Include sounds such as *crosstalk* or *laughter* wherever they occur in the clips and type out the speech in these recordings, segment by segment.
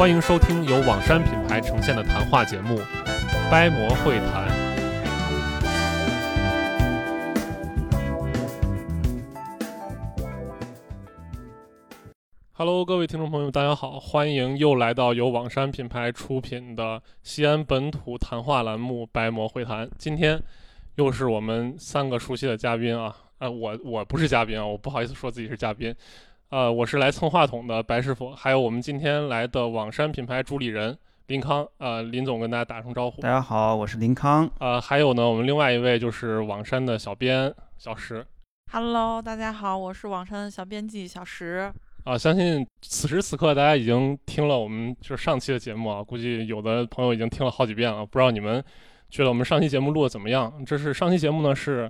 欢迎收听由网山品牌呈现的谈话节目《掰馍会谈》。Hello，各位听众朋友，大家好，欢迎又来到由网山品牌出品的西安本土谈话栏目《掰馍会谈》。今天又是我们三个熟悉的嘉宾啊，呃，我我不是嘉宾啊，我不好意思说自己是嘉宾。呃，我是来蹭话筒的白师傅，还有我们今天来的网山品牌主理人林康，呃，林总跟大家打声招呼。大家好，我是林康。呃，还有呢，我们另外一位就是网山的小编小石。Hello，大家好，我是网山的小编辑小石。啊，相信此时此刻大家已经听了我们就是上期的节目啊，估计有的朋友已经听了好几遍了，不知道你们觉得我们上期节目录的怎么样？这是上期节目呢，是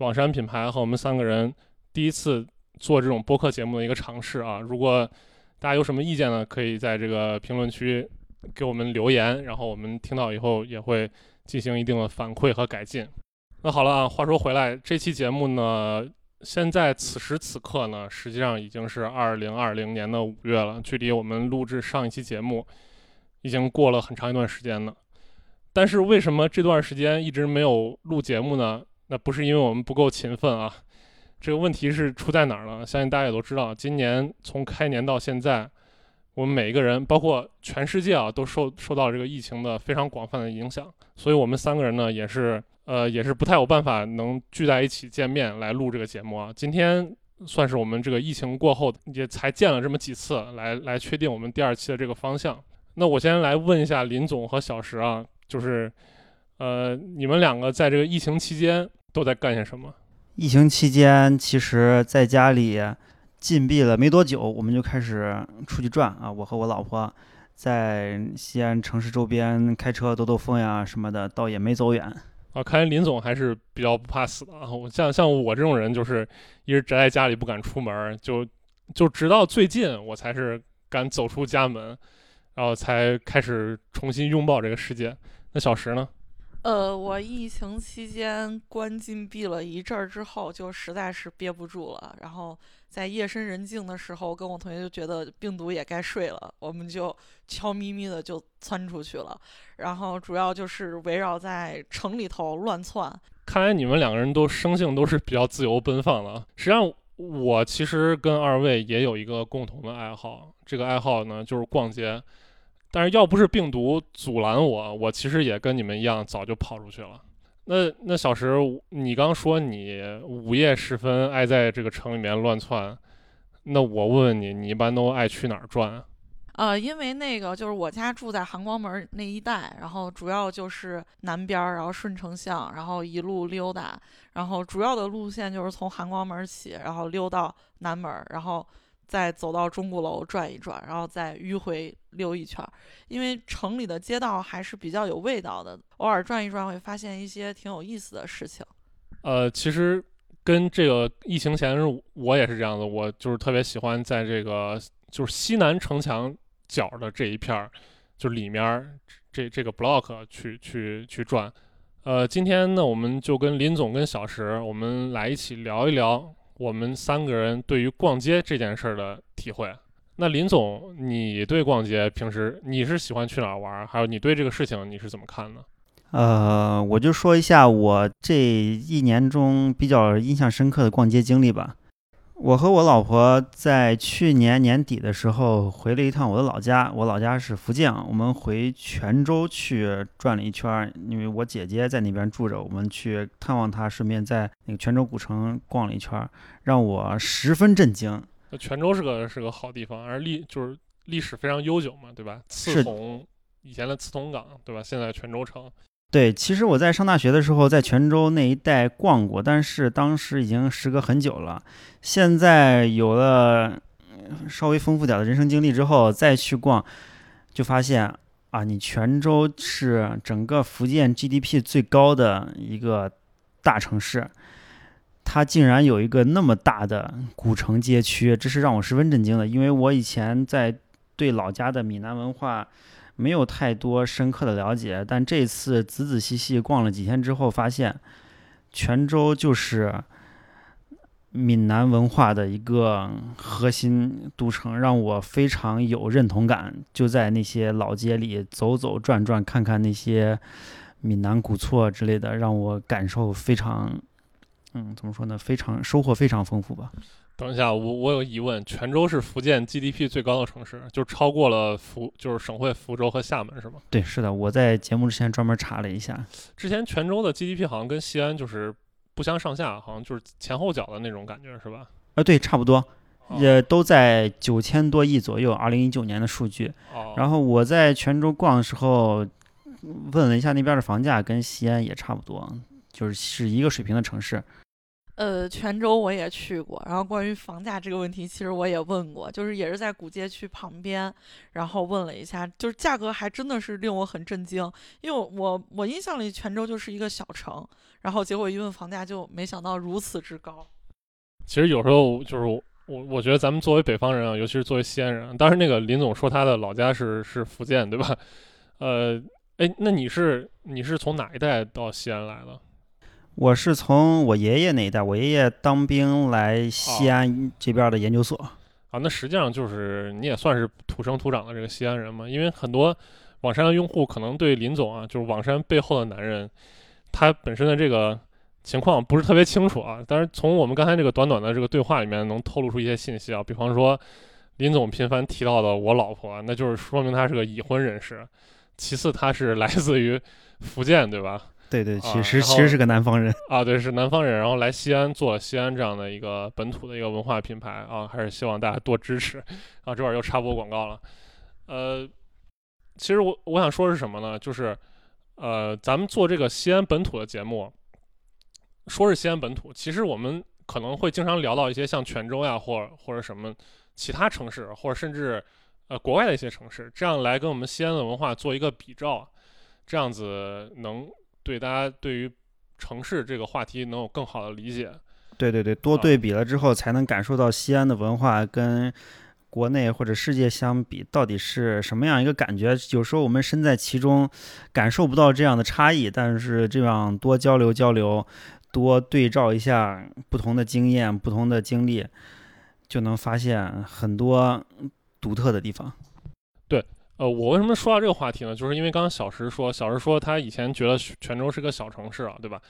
网山品牌和我们三个人第一次。做这种播客节目的一个尝试啊，如果大家有什么意见呢，可以在这个评论区给我们留言，然后我们听到以后也会进行一定的反馈和改进。那好了啊，话说回来，这期节目呢，现在此时此刻呢，实际上已经是二零二零年的五月了，距离我们录制上一期节目已经过了很长一段时间了。但是为什么这段时间一直没有录节目呢？那不是因为我们不够勤奋啊。这个问题是出在哪儿了？相信大家也都知道，今年从开年到现在，我们每一个人，包括全世界啊，都受受到这个疫情的非常广泛的影响。所以，我们三个人呢，也是呃，也是不太有办法能聚在一起见面来录这个节目啊。今天算是我们这个疫情过后也才见了这么几次，来来确定我们第二期的这个方向。那我先来问一下林总和小石啊，就是呃，你们两个在这个疫情期间都在干些什么？疫情期间，其实在家里禁闭了没多久，我们就开始出去转啊。我和我老婆在西安城市周边开车兜兜风呀什么的，倒也没走远。啊，看来林总还是比较不怕死的啊。我像像我这种人，就是一直宅在家里不敢出门，就就直到最近我才是敢走出家门，然后才开始重新拥抱这个世界。那小石呢？呃，我疫情期间关禁闭了一阵儿之后，就实在是憋不住了。然后在夜深人静的时候，跟我同学就觉得病毒也该睡了，我们就悄咪咪的就窜出去了。然后主要就是围绕在城里头乱窜。看来你们两个人都生性都是比较自由奔放的。实际上，我其实跟二位也有一个共同的爱好，这个爱好呢就是逛街。但是要不是病毒阻拦我，我其实也跟你们一样，早就跑出去了。那那小石，你刚说你午夜时分爱在这个城里面乱窜，那我问问你，你一般都爱去哪儿转？呃，因为那个就是我家住在含光门那一带，然后主要就是南边，然后顺城巷，然后一路溜达，然后主要的路线就是从含光门起，然后溜到南门，然后。再走到钟鼓楼转一转，然后再迂回溜一圈儿，因为城里的街道还是比较有味道的，偶尔转一转会发现一些挺有意思的事情。呃，其实跟这个疫情前我也是这样的，我就是特别喜欢在这个就是西南城墙角的这一片儿，就里面这这个 block 去去去转。呃，今天呢，我们就跟林总跟小石，我们来一起聊一聊。我们三个人对于逛街这件事儿的体会，那林总，你对逛街平时你是喜欢去哪儿玩？还有你对这个事情你是怎么看呢？呃，我就说一下我这一年中比较印象深刻的逛街经历吧。我和我老婆在去年年底的时候回了一趟我的老家，我老家是福建，我们回泉州去转了一圈，因为我姐姐在那边住着，我们去探望她，顺便在那个泉州古城逛了一圈，让我十分震惊。泉州是个是个好地方，而历就是历史非常悠久嘛，对吧？刺桐以前的刺桐港，对吧？现在泉州城。对，其实我在上大学的时候在泉州那一带逛过，但是当时已经时隔很久了。现在有了稍微丰富点的人生经历之后，再去逛，就发现啊，你泉州是整个福建 GDP 最高的一个大城市，它竟然有一个那么大的古城街区，这是让我十分震惊的。因为我以前在对老家的闽南文化没有太多深刻的了解，但这次仔仔细细逛了几天之后，发现泉州就是闽南文化的一个核心都城，让我非常有认同感。就在那些老街里走走转转，看看那些闽南古厝之类的，让我感受非常，嗯，怎么说呢？非常收获非常丰富吧。等一下，我我有疑问，泉州是福建 GDP 最高的城市，就超过了福，就是省会福州和厦门，是吗？对，是的，我在节目之前专门查了一下，之前泉州的 GDP 好像跟西安就是不相上下，好像就是前后脚的那种感觉，是吧？啊，对，差不多，哦也都在九千多亿左右，二零一九年的数据。哦，然后我在泉州逛的时候，问了一下那边的房价，跟西安也差不多，就是是一个水平的城市。呃，泉州我也去过，然后关于房价这个问题，其实我也问过，就是也是在古街区旁边，然后问了一下，就是价格还真的是令我很震惊，因为我我印象里泉州就是一个小城，然后结果一问房价就没想到如此之高。其实有时候就是我我觉得咱们作为北方人啊，尤其是作为西安人，当时那个林总说他的老家是是福建，对吧？呃，哎，那你是你是从哪一带到西安来的？我是从我爷爷那一代，我爷爷当兵来西安这边的研究所。啊，那实际上就是你也算是土生土长的这个西安人嘛，因为很多网山的用户可能对林总啊，就是网山背后的男人，他本身的这个情况不是特别清楚啊。但是从我们刚才这个短短的这个对话里面，能透露出一些信息啊，比方说林总频繁提到的我老婆，那就是说明他是个已婚人士。其次，他是来自于福建，对吧？对对，啊其实、其实是个南方人。啊，对，是南方人，然后来西安做西安这样的一个本土的一个文化品牌啊，还是希望大家多支持。啊，这会儿又插播广告了。呃，其实我我想说是什么呢？就是呃，咱们做这个西安本土的节目，说是西安本土，其实我们可能会经常聊到一些像泉州呀，或者或者什么其他城市，或者甚至呃国外的一些城市，这样来跟我们西安的文化做一个比照，这样子能对大家对于城市这个话题能有更好的理解。对对对，多啊对比了之后，才能感受到西安的文化跟国内或者世界相比到底是什么样一个感觉。有时候我们身在其中，感受不到这样的差异，但是这样多交流交流，多对照一下不同的经验、不同的经历，就能发现很多独特的地方。呃，我为什么说到这个话题呢？就是因为刚刚小石说，小石说他以前觉得泉州是个小城市啊，对吧？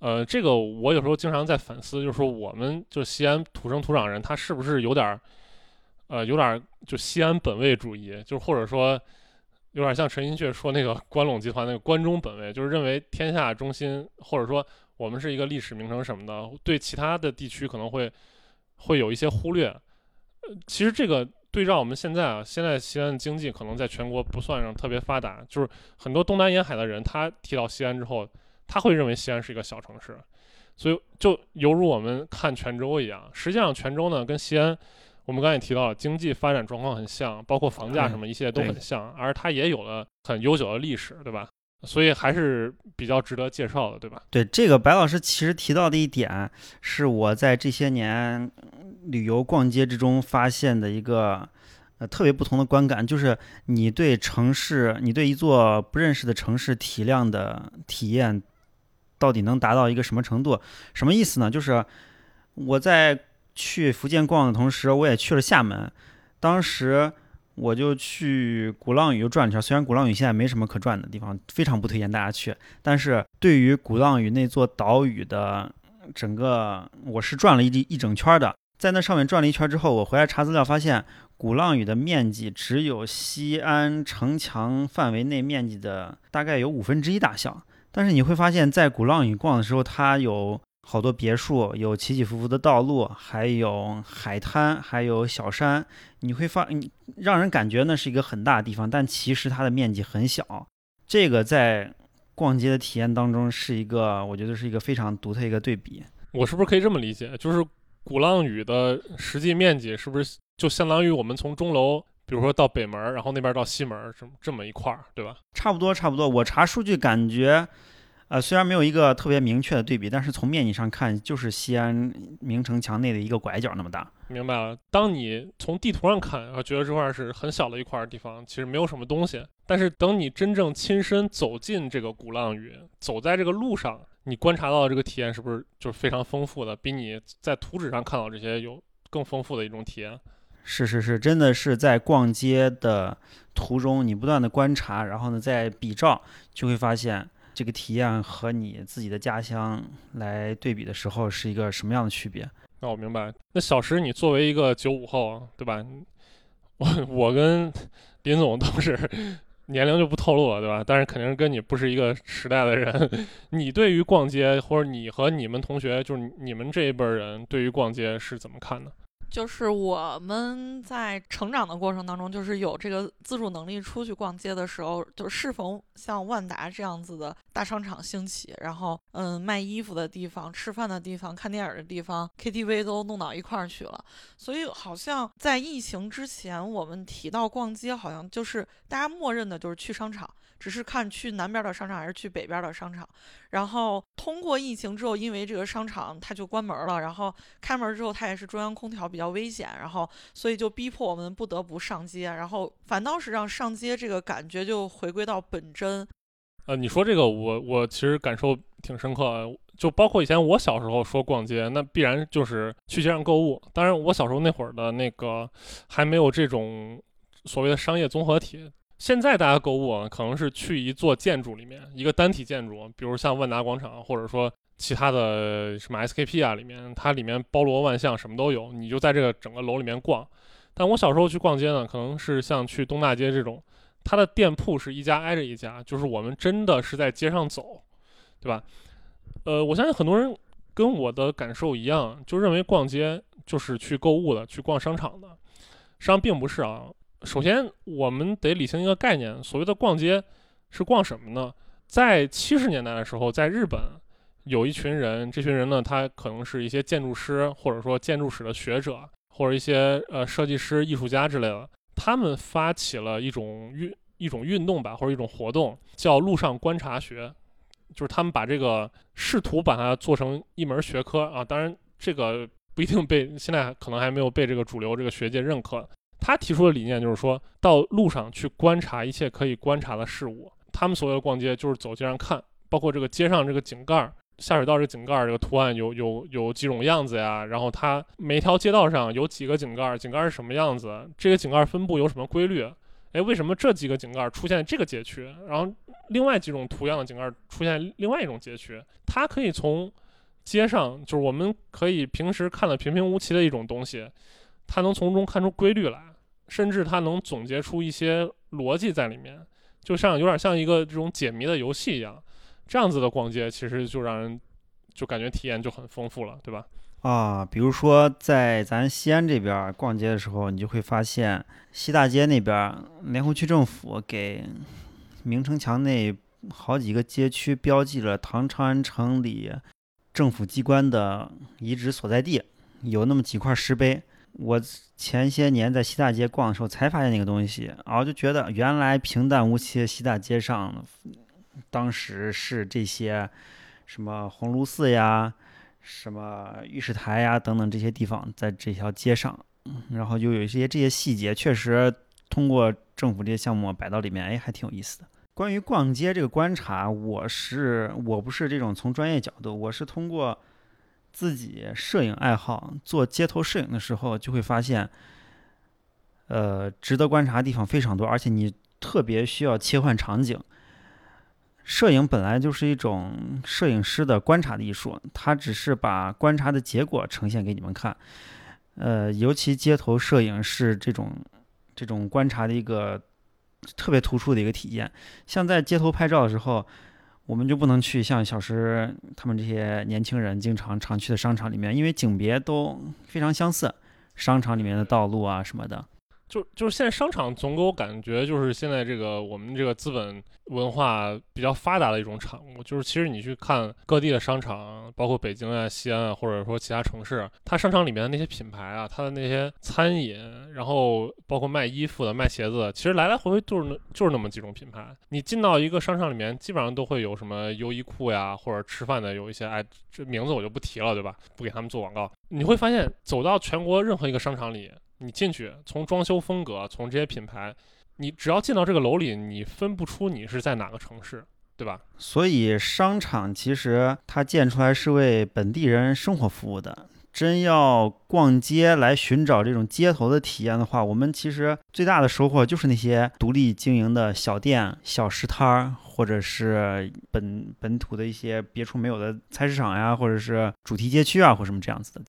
呃，这个我有时候经常在反思，就是说我们就西安土生土长人，他是不是有点儿，呃，有点儿就西安本位主义，就是或者说有点像陈寅恪说那个 *laughs* 关陇集团那个关中本位，就是认为天下中心，或者说我们是一个历史名城什么的，对其他的地区可能会会有一些忽略。呃，其实这个对照我们现在啊，现在西安的经济可能在全国不算上特别发达，就是很多东南沿海的人，他提到西安之后，他会认为西安是一个小城市，所以就犹如我们看泉州一样。实际上，泉州呢跟西安，我们刚才也提到了，经济发展状况很像，包括房价什么一系列都很像，而它也有了很悠久的历史，对吧？所以还是比较值得介绍的，对吧？对这个，白老师其实提到的一点，是我在这些年嗯旅游逛街之中发现的一个呃特别不同的观感，就是你对城市，你对一座不认识的城市体量的体验，到底能达到一个什么程度？什么意思呢？就是我在去福建逛的同时，我也去了厦门，当时。我就去鼓浪屿又转了一圈，虽然鼓浪屿现在没什么可转的地方，非常不推荐大家去。但是对于鼓浪屿那座岛屿的整个，我是转了一一整圈的。在那上面转了一圈之后，我回来查资料发现，鼓浪屿的面积只有西安城墙范围内面积的大概有五分之一大小。但是你会发现在鼓浪屿逛的时候，它有好多别墅，有起起伏伏的道路，还有海滩，还有小山。你会发，让人感觉那是一个很大的地方，但其实它的面积很小。这个在逛街的体验当中是一个，我觉得是一个非常独特一个对比。我是不是可以这么理解？就是鼓浪屿的实际面积是不是就相当于我们从钟楼比如说到北门儿，然后那边到西门儿，这么这么一块儿，对吧？差不多，差不多。我查数据感觉，呃，虽然没有一个特别明确的对比，但是从面积上看，就是西安明城墙内的一个拐角那么大。明白了。当你从地图上看，然后觉得这块儿是很小的一块儿地方，其实没有什么东西。但是等你真正亲身走进这个鼓浪屿，走在这个路上，你观察到的这个体验是不是就是非常丰富的？比你在图纸上看到这些有更丰富的一种体验？是是是，真的是在逛街的途中，你不断的观察，然后呢再比照，就会发现这个体验和你自己的家乡来对比的时候是一个什么样的区别。那我明白。那小石，你作为一个九五后，对吧？*laughs* 我我跟林总都是年龄就不透露了，对吧？但是肯定是跟你不是一个时代的人。*laughs* 你对于逛街，或者你和你们同学，就是你们这一辈人，对于逛街是怎么看的？就是我们在成长的过程当中，就是有这个自主能力出去逛街的时候，就是逢像万达这样子的大商场兴起，然后嗯，卖衣服的地方、吃饭的地方、看电影的地方、KTV 都弄到一块儿去了。所以好像在疫情之前，我们提到逛街，好像就是大家默认的就是去商场。只是看去南边的商场还是去北边的商场，然后通过疫情之后，因为这个商场它就关门了，然后开门之后它也是中央空调比较危险，然后所以就逼迫我们不得不上街，然后反倒是让上街这个感觉就回归到本真。呃，你说这个我我其实感受挺深刻，就包括以前我小时候说逛街，那必然就是去街上购物。当然我小时候那会儿的那个还没有这种所谓的商业综合体。现在大家购物啊，可能是去一座建筑里面，一个单体建筑，比如像万达广场，或者说其他的什么 SKP 啊，里面它里面包罗万象，什么都有，你就在这个整个楼里面逛。但我小时候去逛街呢，可能是像去东大街这种，它的店铺是一家挨着一家，就是我们真的是在街上走，对吧？呃，我相信很多人跟我的感受一样，就认为逛街就是去购物的，去逛商场的，实际上并不是啊。首先，我们得理清一个概念，所谓的逛街是逛什么呢？在七十年代的时候，在日本有一群人，这群人呢，他可能是一些建筑师，或者说建筑史的学者，或者一些呃设计师、艺术家之类的，他们发起了一种运一种运动吧，或者一种活动，叫路上观察学，就是他们把这个试图把它做成一门学科啊，当然这个不一定被现在可能还没有被这个主流这个学界认可。他提出的理念就是说，到路上去观察一切可以观察的事物。他们所谓的逛街就是走街上看，包括这个街上这个井盖、下水道这井盖这个图案有有有几种样子呀？然后它每条街道上有几个井盖，井盖是什么样子？这个井盖分布有什么规律？哎，为什么这几个井盖出现这个街区？然后另外几种图样的井盖出现另外一种街区？它可以从街上，就是我们可以平时看的平平无奇的一种东西，它能从中看出规律来。甚至它能总结出一些逻辑在里面，就像有点像一个这种解谜的游戏一样，这样子的逛街其实就让人就感觉体验就很丰富了，对吧？啊，比如说在咱西安这边逛街的时候，你就会发现西大街那边莲湖区政府给明城墙内好几个街区标记了唐长安城里政府机关的遗址所在地，有那么几块石碑。我前些年在西大街逛的时候才发现那个东西，然后就觉得原来平淡无奇的西大街上，当时是这些什么鸿胪寺呀、什么御史台呀等等这些地方在这条街上，然后就有一些这些细节，确实通过政府这些项目摆到里面，哎，还挺有意思的。关于逛街这个观察，我是我不是这种从专业角度，我是通过。自己摄影爱好，做街头摄影的时候，就会发现，呃，值得观察的地方非常多，而且你特别需要切换场景。摄影本来就是一种摄影师的观察的艺术，他只是把观察的结果呈现给你们看。呃，尤其街头摄影是这种这种观察的一个特别突出的一个体验。像在街头拍照的时候。我们就不能去像小石他们这些年轻人经常常去的商场里面，因为景别都非常相似，商场里面的道路啊什么的。就就是现在商场总给我感觉就是现在这个我们这个资本文化比较发达的一种产物。就是其实你去看各地的商场，包括北京啊、西安啊，或者说其他城市，它商场里面的那些品牌啊，它的那些餐饮，然后包括卖衣服的、卖鞋子的，其实来来回回就是就是那么几种品牌。你进到一个商场里面，基本上都会有什么优衣库呀，或者吃饭的有一些，哎，这名字我就不提了，对吧？不给他们做广告。你会发现，走到全国任何一个商场里。你进去，从装修风格，从这些品牌，你只要进到这个楼里，你分不出你是在哪个城市，对吧？所以商场其实它建出来是为本地人生活服务的。真要逛街来寻找这种街头的体验的话，我们其实最大的收获就是那些独立经营的小店、小食摊儿，或者是本本土的一些别处没有的菜市场呀，或者是主题街区啊，或什么这样子的。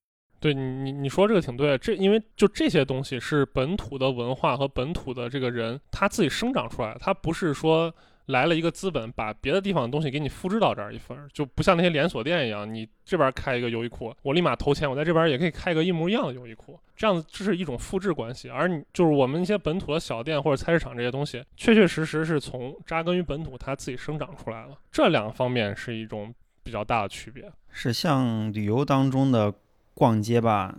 对你，你你说这个挺对，这因为就这些东西是本土的文化和本土的这个人他自己生长出来的，他不是说来了一个资本把别的地方的东西给你复制到这儿一份，就不像那些连锁店一样，你这边开一个优衣库，我立马投钱，我在这边也可以开一个一模一样的优衣库，这样子这是一种复制关系，而你就是我们一些本土的小店或者菜市场这些东西，确确实实是从扎根于本土，它自己生长出来了，这两个方面是一种比较大的区别，是像旅游当中的。逛街吧，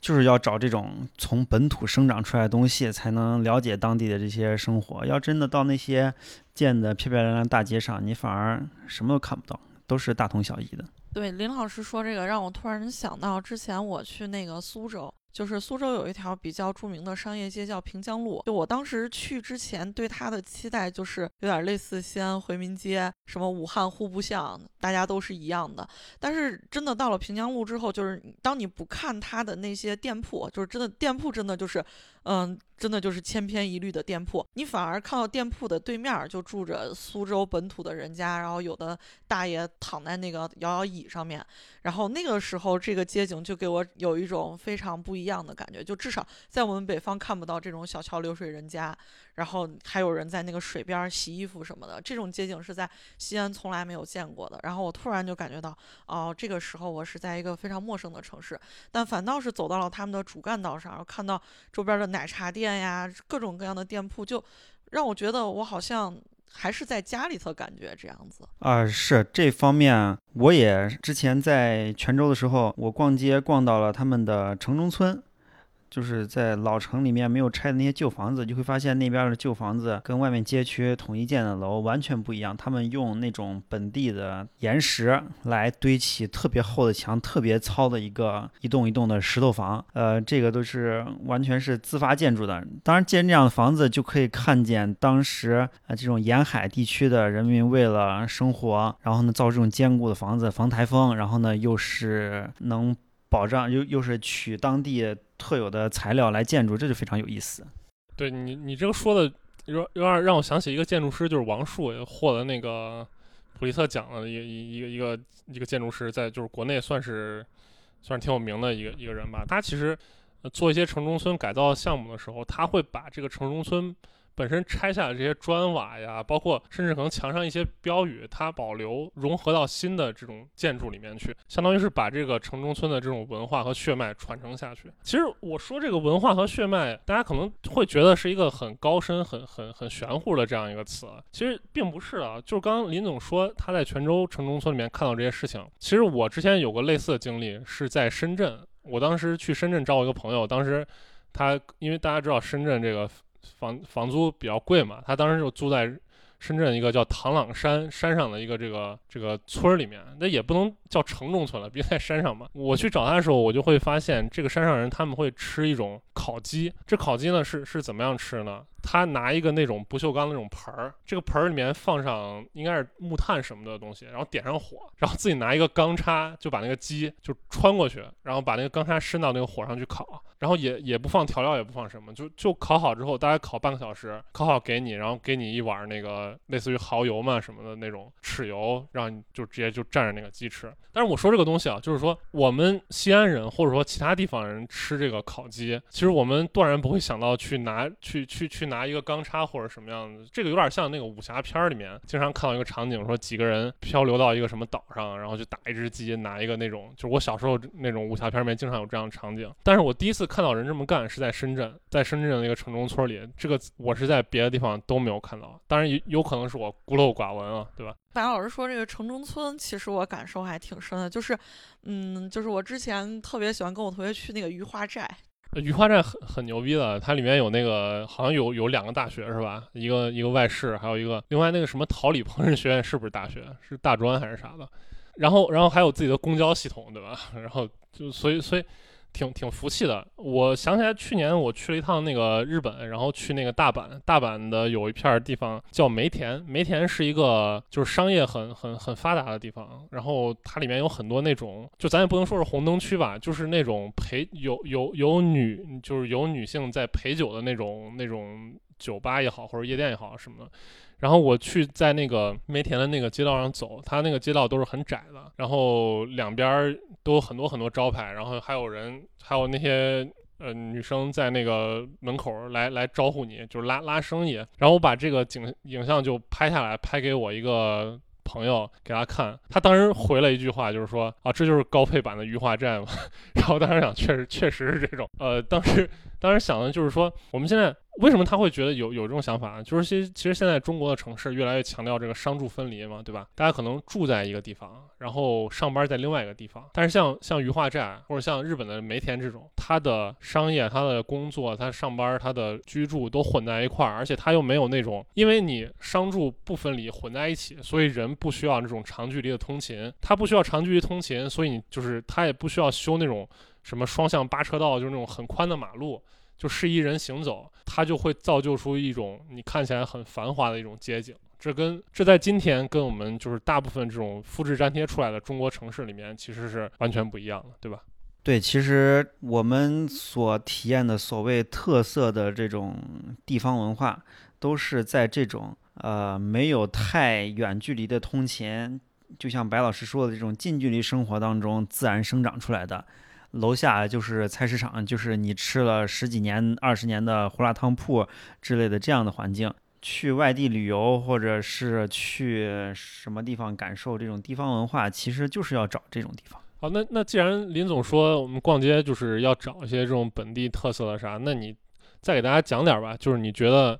就是要找这种从本土生长出来的东西，才能了解当地的这些生活。要真的到那些建的漂漂亮亮大街上，你反而什么都看不到，都是大同小异的。对林老师说这个，让我突然想到之前我去那个苏州。就是苏州有一条比较著名的商业街叫平江路，就我当时去之前对它的期待就是有点类似西安回民街，什么武汉户部巷，大家都是一样的。但是真的到了平江路之后，就是当你不看它的那些店铺，就是真的店铺真的就是。嗯，真的就是千篇一律的店铺，你反而看到店铺的对面就住着苏州本土的人家，然后有的大爷躺在那个摇摇椅上面，然后那个时候这个街景就给我有一种非常不一样的感觉，就至少在我们北方看不到这种小桥流水人家。然后还有人在那个水边洗衣服什么的，这种街景是在西安从来没有见过的。然后我突然就感觉到，哦，这个时候我是在一个非常陌生的城市，但反倒是走到了他们的主干道上，然后看到周边的奶茶店呀，各种各样的店铺，就让我觉得我好像还是在家里头感觉这样子。啊，是这方面，我也之前在泉州的时候，我逛街逛到了他们的城中村。就是在老城里面没有拆的那些旧房子，就会发现那边的旧房子跟外面街区统一建的楼完全不一样。他们用那种本地的岩石来堆起特别厚的墙，特别糙的一个一栋一栋的石头房。呃，这个都是完全是自发建筑的。当然，建这样的房子就可以看见当时啊这种沿海地区的人民为了生活，然后呢造这种坚固的房子防台风，然后呢又是能。保障又又是取当地特有的材料来建筑，这就非常有意思。对你，你这个说的有有点让我想起一个建筑师，就是王树，获得那个普利策奖的一个一个一个一个建筑师，在就是国内算是算是挺有名的一个一个人吧。他其实做一些城中村改造项目的时候，他会把这个城中村。本身拆下的这些砖瓦呀，包括甚至可能墙上一些标语，它保留融合到新的这种建筑里面去，相当于是把这个城中村的这种文化和血脉传承下去。其实我说这个文化和血脉，大家可能会觉得是一个很高深、很很很玄乎的这样一个词，其实并不是啊。就是刚刚林总说他在泉州城中村里面看到这些事情，其实我之前有个类似的经历，是在深圳。我当时去深圳找我一个朋友，当时他因为大家知道深圳这个。房房租比较贵嘛，他当时就租在深圳一个叫唐朗山山上的一个这个这个村儿里面，那也不能叫城中村了，毕竟在山上嘛。我去找他的时候，我就会发现这个山上人他们会吃一种烤鸡，这烤鸡呢是是怎么样吃呢？他拿一个那种不锈钢的那种盆儿，这个盆儿里面放上应该是木炭什么的东西，然后点上火，然后自己拿一个钢叉就把那个鸡就穿过去，然后把那个钢叉伸到那个火上去烤。然后也也不放调料，也不放什么，就就烤好之后，大概烤半个小时，烤好给你，然后给你一碗那个类似于蚝油嘛什么的那种豉油，让你就直接就蘸着那个鸡吃。但是我说这个东西啊，就是说我们西安人或者说其他地方人吃这个烤鸡，其实我们断然不会想到去拿去去去拿一个钢叉或者什么样子。这个有点像那个武侠片里面经常看到一个场景，说几个人漂流到一个什么岛上，然后去打一只鸡，拿一个那种，就是我小时候那种武侠片里面经常有这样的场景。但是我第一次。看到人这么干是在深圳，在深圳的那个城中村里，这个我是在别的地方都没有看到。当然有有可能是我孤陋寡闻啊，对吧？白老师说这个城中村，其实我感受还挺深的，就是，嗯，就是我之前特别喜欢跟我同学去那个鱼花寨。余华站很很牛逼的，它里面有那个好像有有两个大学是吧？一个一个外事，还有一个另外那个什么桃李烹饪学院是不是大学？是大专还是啥的？然后然后还有自己的公交系统，对吧？*laughs* 然后就所以所以。挺挺服气的。我想起来，去年我去了一趟那个日本，然后去那个大阪。大阪的有一片地方叫梅田，梅田是一个就是商业很很很发达的地方。然后它里面有很多那种，就咱也不能说是红灯区吧，就是那种陪有有有女，就是有女性在陪酒的那种那种酒吧也好，或者夜店也好什么的。然后我去在那个梅田的那个街道上走，它那个街道都是很窄的，然后两边都有很多很多招牌，然后还有人，还有那些呃女生在那个门口来来招呼你，就是拉拉生意。然后我把这个景影像就拍下来，拍给我一个朋友给他看，他当时回了一句话，就是说啊，这就是高配版的鱼化寨嘛。*laughs* 然后当时想，确实确实是这种，呃，当时当时想的就是说，我们现在。为什么他会觉得有有这种想法呢？就是其实其实现在中国的城市越来越强调这个商住分离嘛，对吧？大家可能住在一个地方，然后上班在另外一个地方。但是像像余化寨或者像日本的梅田这种，他的商业、他的工作、他上班、他的居住都混在一块儿，而且他又没有那种，因为你商住不分离混在一起，所以人不需要那种长距离的通勤，他不需要长距离通勤，所以你就是他也不需要修那种什么双向八车道，就是那种很宽的马路。就适宜人行走，它就会造就出一种你看起来很繁华的一种街景。这跟这在今天跟我们就是大部分这种复制粘贴出来的中国城市里面其实是完全不一样的，对吧？对，其实我们所体验的所谓特色的这种地方文化，都是在这种呃没有太远距离的通勤，就像白老师说的这种近距离生活当中自然生长出来的。楼下就是菜市场，就是你吃了十几年、二十年的胡辣汤铺之类的这样的环境。去外地旅游，或者是去什么地方感受这种地方文化，其实就是要找这种地方。好，那那既然林总说我们逛街就是要找一些这种本地特色的啥，那你再给大家讲点吧。就是你觉得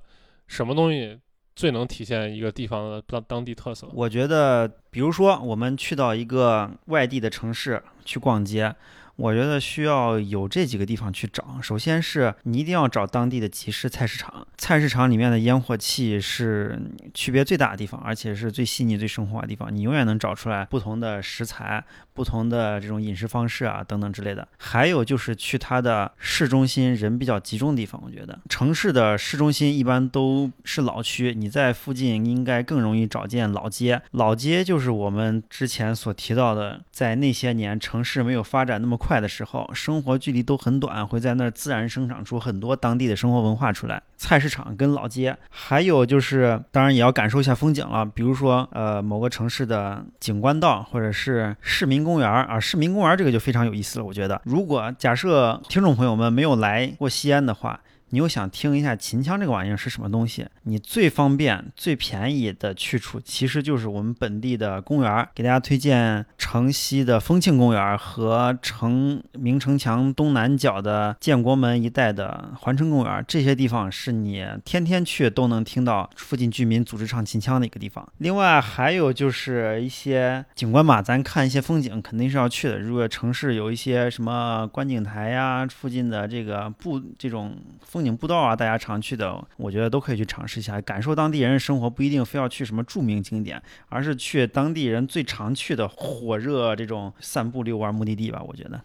什么东西最能体现一个地方的当当地特色？我觉得，比如说我们去到一个外地的城市去逛街。我觉得需要有这几个地方去找。首先是你一定要找当地的集市菜市场，菜市场里面的烟火气是区别最大的地方，而且是最细腻、最生活化的地方。你永远能找出来不同的食材、不同的这种饮食方式啊，等等之类的。还有就是去它的市中心人比较集中的地方。我觉得城市的市中心一般都是老区，你在附近应该更容易找见老街。老街就是我们之前所提到的，在那些年城市没有发展那么。快快的时候，生活距离都很短，会在那儿自然生长出很多当地的生活文化出来。菜市场跟老街，还有就是，当然也要感受一下风景了。比如说，呃，某个城市的景观道，或者是市民公园啊。市民公园这个就非常有意思了。我觉得，如果假设听众朋友们没有来过西安的话，你又想听一下秦腔这个玩意儿是什么东西？你最方便、最便宜的去处，其实就是我们本地的公园儿。给大家推荐城西的丰庆公园和城明城墙东南角的建国门一带的环城公园。这些地方是你天天去都能听到附近居民组织唱秦腔的一个地方。另外还有就是一些景观吧，咱看一些风景肯定是要去的。如果城市有一些什么观景台呀，附近的这个步这种风。景步道啊，大家常去的，我觉得都可以去尝试一下，感受当地人的生活。不一定非要去什么著名景点，而是去当地人最常去的火热这种散步遛弯目的地吧。我觉得。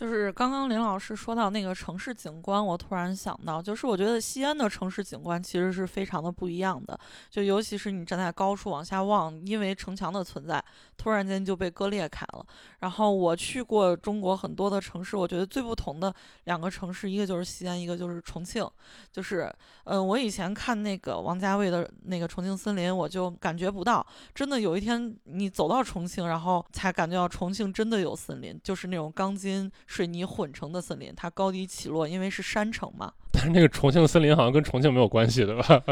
就是刚刚林老师说到那个城市景观，我突然想到，就是我觉得西安的城市景观其实是非常的不一样的。就尤其是你站在高处往下望，因为城墙的存在，突然间就被割裂开了。然后我去过中国很多的城市，我觉得最不同的两个城市，一个就是西安，一个就是重庆。就是，嗯，我以前看那个王家卫的那个《重庆森林》，我就感觉不到，真的有一天你走到重庆，然后才感觉到重庆真的有森林，就是那种钢筋。水泥混成的森林，它高低起落，因为是山城嘛。但是那个重庆森林好像跟重庆没有关系，对吧？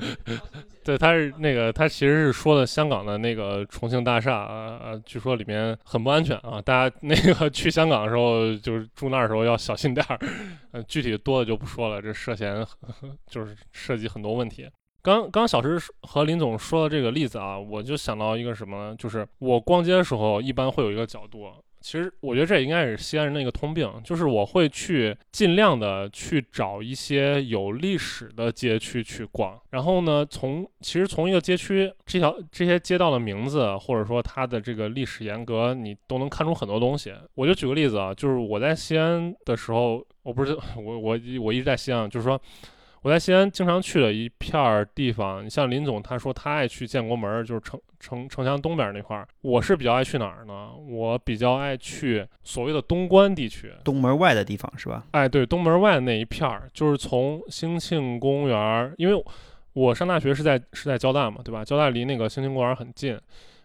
*laughs* 对，他是那个，他其实是说的香港的那个重庆大厦啊，呃，据说里面很不安全啊，大家那个去香港的时候，就是住那儿的时候要小心点儿。*laughs* 呃，具体多的就不说了，这涉嫌就是涉及很多问题。刚刚小石和林总说的这个例子啊，我就想到一个什么？就是我逛街的时候，一般会有一个角度。其实我觉得这应该是西安人的一个通病，就是我会去尽量的去找一些有历史的街区去逛。然后呢，从其实从一个街区这条这些街道的名字，或者说它的这个历史沿革，你都能看出很多东西。我就举个例子啊，就是我在西安的时候，我不是我我我一直在西安，就是说。我在西安经常去的一片儿地方，你像林总他说他爱去建国门，就是城城城墙东边那块儿。我是比较爱去哪儿呢？我比较爱去所谓的东关地区，东门外的地方是吧？哎，对，东门外那一片儿，就是从兴庆公园，因为我上大学是在是在交大嘛，对吧？交大离那个兴庆公园很近。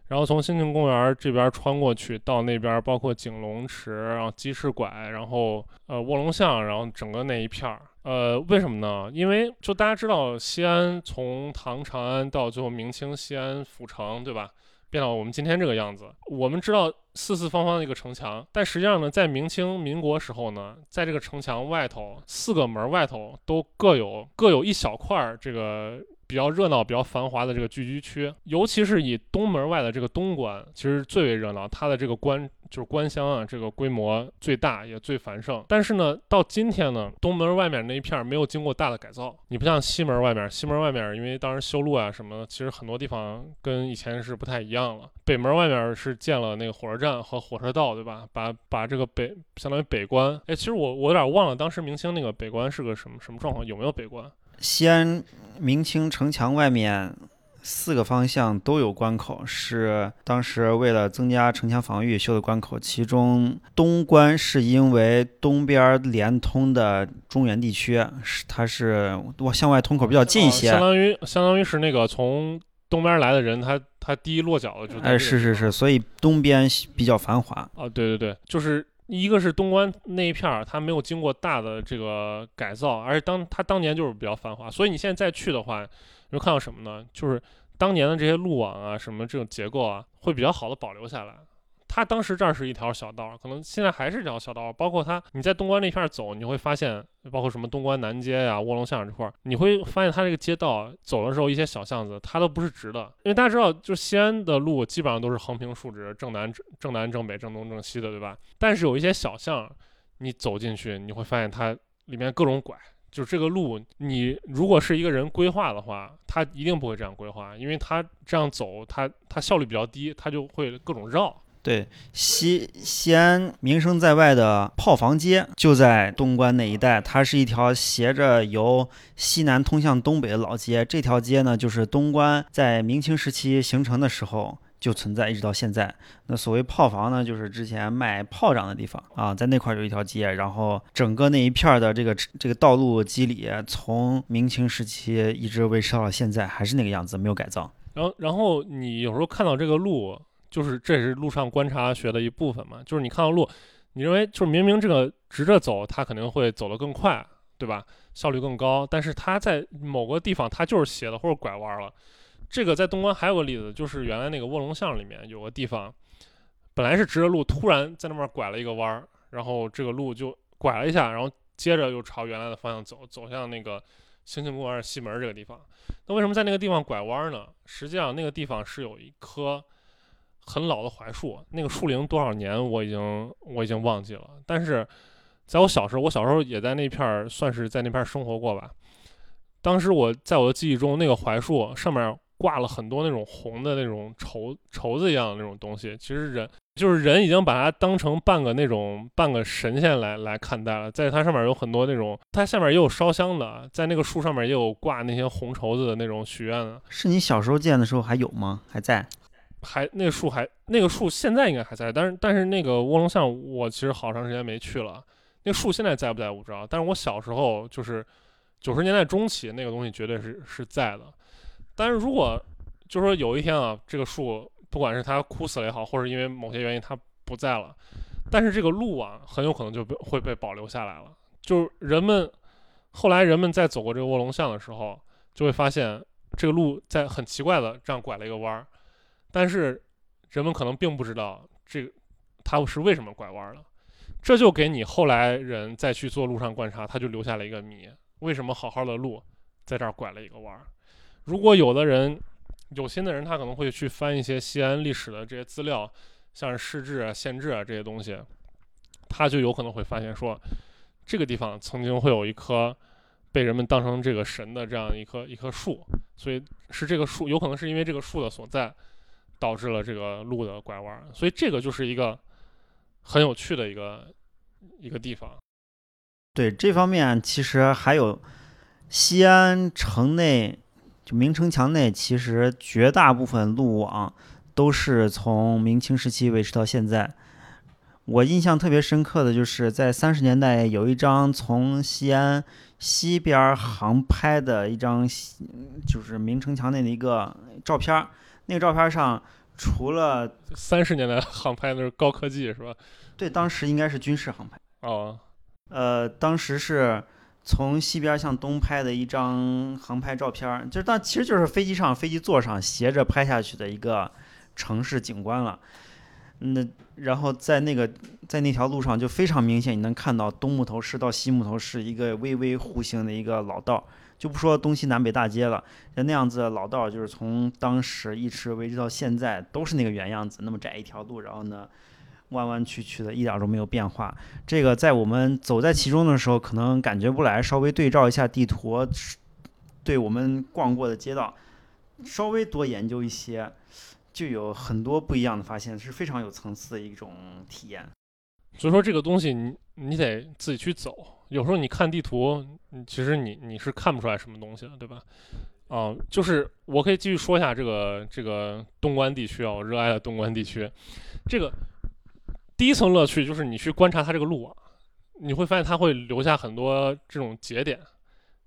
然后从兴庆公园这边穿过去，到那边包括景龙池，然后鸡翅拐，然后呃卧龙巷，然后整个那一片儿，呃，为什么呢？因为就大家知道，西安从唐长安到最后明清西安府城，对吧？变到我们今天这个样子，我们知道四四方方的一个城墙，但实际上呢，在明清民国时候呢，在这个城墙外头四个门外头都各有各有一小块儿这个。比较热闹、比较繁华的这个聚居区，尤其是以东门外的这个东关，其实最为热闹。它的这个关就是关乡啊，这个规模最大也最繁盛。但是呢，到今天呢，东门外面那一片没有经过大的改造。你不像西门外面，西门外面因为当时修路啊什么的，其实很多地方跟以前是不太一样了。北门外面是建了那个火车站和火车道，对吧？把把这个北相当于北关。哎，其实我我有点忘了当时明清那个北关是个什么什么状况，有没有北关？西安明清城墙外面四个方向都有关口，是当时为了增加城墙防御修的关口。其中东关是因为东边连通的中原地区，是它是往向外通口比较近一些，相当于相当于是那个从东边来的人，他他第一落脚的就哎是是是，所以东边比较繁华啊，对对对，就是。一个是东关那一片儿，它没有经过大的这个改造，而且当它当年就是比较繁华，所以你现在再去的话，你会看到什么呢？就是当年的这些路网啊，什么这种结构啊，会比较好的保留下来。它当时这儿是一条小道，可能现在还是这条小道。包括它，你在东关那片走，你会发现，包括什么东关南街呀、卧龙巷这块，你会发现它这个街道走的时候，一些小巷子它都不是直的。因为大家知道，就西安的路基本上都是横平竖直，正南正南正北正东正西的，对吧？但是有一些小巷，你走进去，你会发现它里面各种拐。就是这个路，你如果是一个人规划的话，他一定不会这样规划，因为他这样走，他他效率比较低，他就会各种绕。对，西西安名声在外的炮房街就在东关那一带，它是一条斜着由西南通向东北的老街。这条街呢，就是东关在明清时期形成的时候就存在，一直到现在。那所谓炮房呢，就是之前卖炮仗的地方啊，在那块有一条街，然后整个那一片的这个这个道路基理，从明清时期一直维持到了现在，还是那个样子，没有改造。然后，然后你有时候看到这个路。就是这是路上观察学的一部分嘛，就是你看到路，你认为就是明明这个直着走，它肯定会走得更快，对吧？效率更高，但是它在某个地方它就是斜的或者拐弯了。这个在东关还有个例子，就是原来那个卧龙巷里面有个地方，本来是直着路，突然在那边拐了一个弯儿，然后这个路就拐了一下，然后接着又朝原来的方向走，走向那个兴庆公园西门这个地方。那为什么在那个地方拐弯呢？实际上那个地方是有一棵。很老的槐树，那个树龄多少年我已经我已经忘记了。但是，在我小时候，我小时候也在那片儿，算是在那片儿生活过吧。当时我在我的记忆中，那个槐树上面挂了很多那种红的那种绸绸子一样的那种东西。其实人就是人已经把它当成半个那种半个神仙来来看待了。在它上面有很多那种，它下面也有烧香的，在那个树上面也有挂那些红绸子的那种许愿的。是你小时候见的时候还有吗？还在？还那个树还那个树现在应该还在，但是但是那个卧龙巷我其实好长时间没去了。那个树现在在不在我不知道，但是我小时候就是九十年代中期那个东西绝对是是在的。但是如果就是说有一天啊，这个树不管是它枯死了也好，或者因为某些原因它不在了，但是这个路啊很有可能就被会被保留下来了。就是人们后来人们在走过这个卧龙巷的时候，就会发现这个路在很奇怪的这样拐了一个弯儿，但是人们可能并不知道这个它是为什么拐弯了。这就给你后来人再去做路上观察，他就留下了一个谜：为什么好好的路在这儿拐了一个弯儿？如果有的人有心的人，他可能会去翻一些西安历史的这些资料，像是市志啊、县志啊这些东西，他就有可能会发现说，这个地方曾经会有一棵被人们当成这个神的这样一棵一棵树，所以是这个树，有可能是因为这个树的所在，导致了这个路的拐弯。所以这个就是一个。很有趣的一个一个地方。对这方面，其实还有西安城内，就明城墙内，其实绝大部分路网都是从明清时期维持到现在。我印象特别深刻的就是在三十年代有一张从西安西边航拍的一张，就是明城墙内的一个照片那个照片上。除了三十年代航拍那是高科技是吧？对，当时应该是军事航拍。哦，呃，当时是从西边向东拍的一张航拍照片，就是当其实就是飞机上飞机座上斜着拍下去的一个城市景观了。那然后在那个在那条路上就非常明显，你能看到东木头市到西木头市一个微微弧形的一个老道。就不说东西南北大街了，像那样子老道，就是从当时一直维持到现在都是那个原样子，那么窄一条路，然后呢弯弯曲曲的，一点都没有变化。这个在我们走在其中的时候，可能感觉不来，稍微对照一下地图，对我们逛过的街道稍微多研究一些，就有很多不一样的发现，是非常有层次的一种体验。所以说这个东西你你得自己去走。有时候你看地图，其实你你是看不出来什么东西的，对吧？啊，就是我可以继续说一下这个这个东关地区啊，我热爱的东关地区。这个第一层乐趣就是你去观察它这个路网，你会发现它会留下很多这种节点，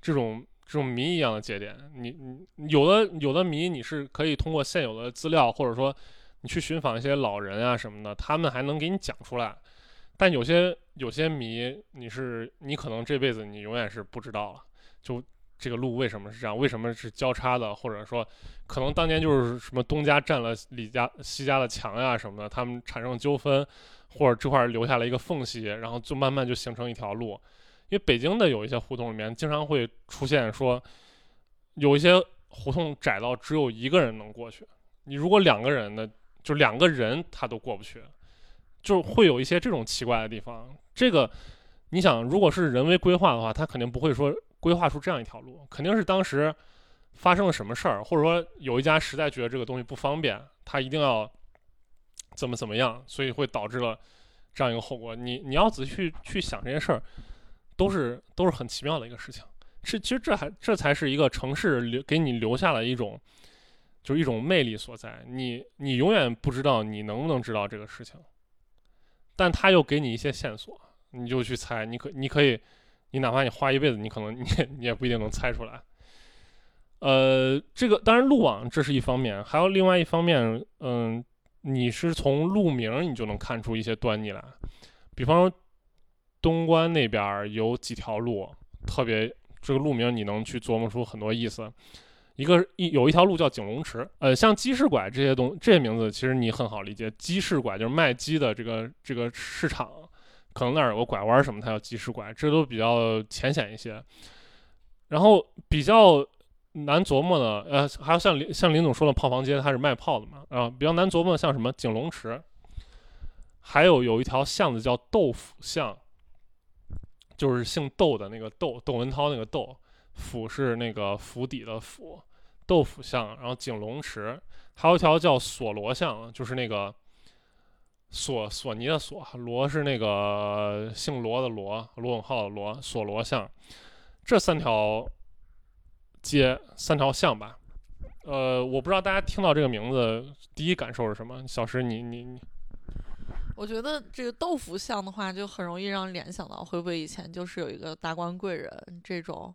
这种这种谜一样的节点。你你有的有的谜你是可以通过现有的资料，或者说你去寻访一些老人啊什么的，他们还能给你讲出来。但有些有些谜，你是你可能这辈子你永远是不知道了。就这个路为什么是这样？为什么是交叉的？或者说，可能当年就是什么东家占了李家、西家的墙呀什么的，他们产生纠纷，或者这块留下了一个缝隙，然后就慢慢就形成一条路。因为北京的有一些胡同里面经常会出现说，有一些胡同窄到只有一个人能过去。你如果两个人的，就两个人他都过不去。就会有一些这种奇怪的地方。这个，你想，如果是人为规划的话，他肯定不会说规划出这样一条路，肯定是当时发生了什么事儿，或者说有一家实在觉得这个东西不方便，他一定要怎么怎么样，所以会导致了这样一个后果。你你要仔细去去想这些事儿，都是都是很奇妙的一个事情。是，其实这还这才是一个城市留给你留下了一种，就是一种魅力所在。你你永远不知道你能不能知道这个事情。但他又给你一些线索，你就去猜，你可你可以，你哪怕你花一辈子，你可能 *laughs* 你也你也不一定能猜出来。呃，这个当然路网这是一方面，还有另外一方面，嗯，你是从路名你就能看出一些端倪来。比方说东关那边有几条路，特别这个路名你能去琢磨出很多意思。一个一有一条路叫景龙池，呃，像鸡市拐这些东这些名字，其实你很好理解。鸡市拐就是卖鸡的这个这个市场，可能那儿有个拐弯什么，它叫鸡市拐，这都比较浅显一些。然后比较难琢磨的，呃，还有像林像林总说的炮房街，它是卖炮的嘛，啊，比较难琢磨的像什么景龙池，还有有一条巷子叫豆腐巷，就是姓窦的那个窦，窦文涛那个窦。府是那个府邸的府，豆腐巷，然后景龙池，还有一条叫索罗巷，就是那个索索尼的索，罗是那个姓罗的罗，罗永浩的罗，索罗巷，这三条街三条巷吧，呃，我不知道大家听到这个名字第一感受是什么？小石，你你你，我觉得这个豆腐巷的话，就很容易让人联想到，会不会以前就是有一个达官贵人这种。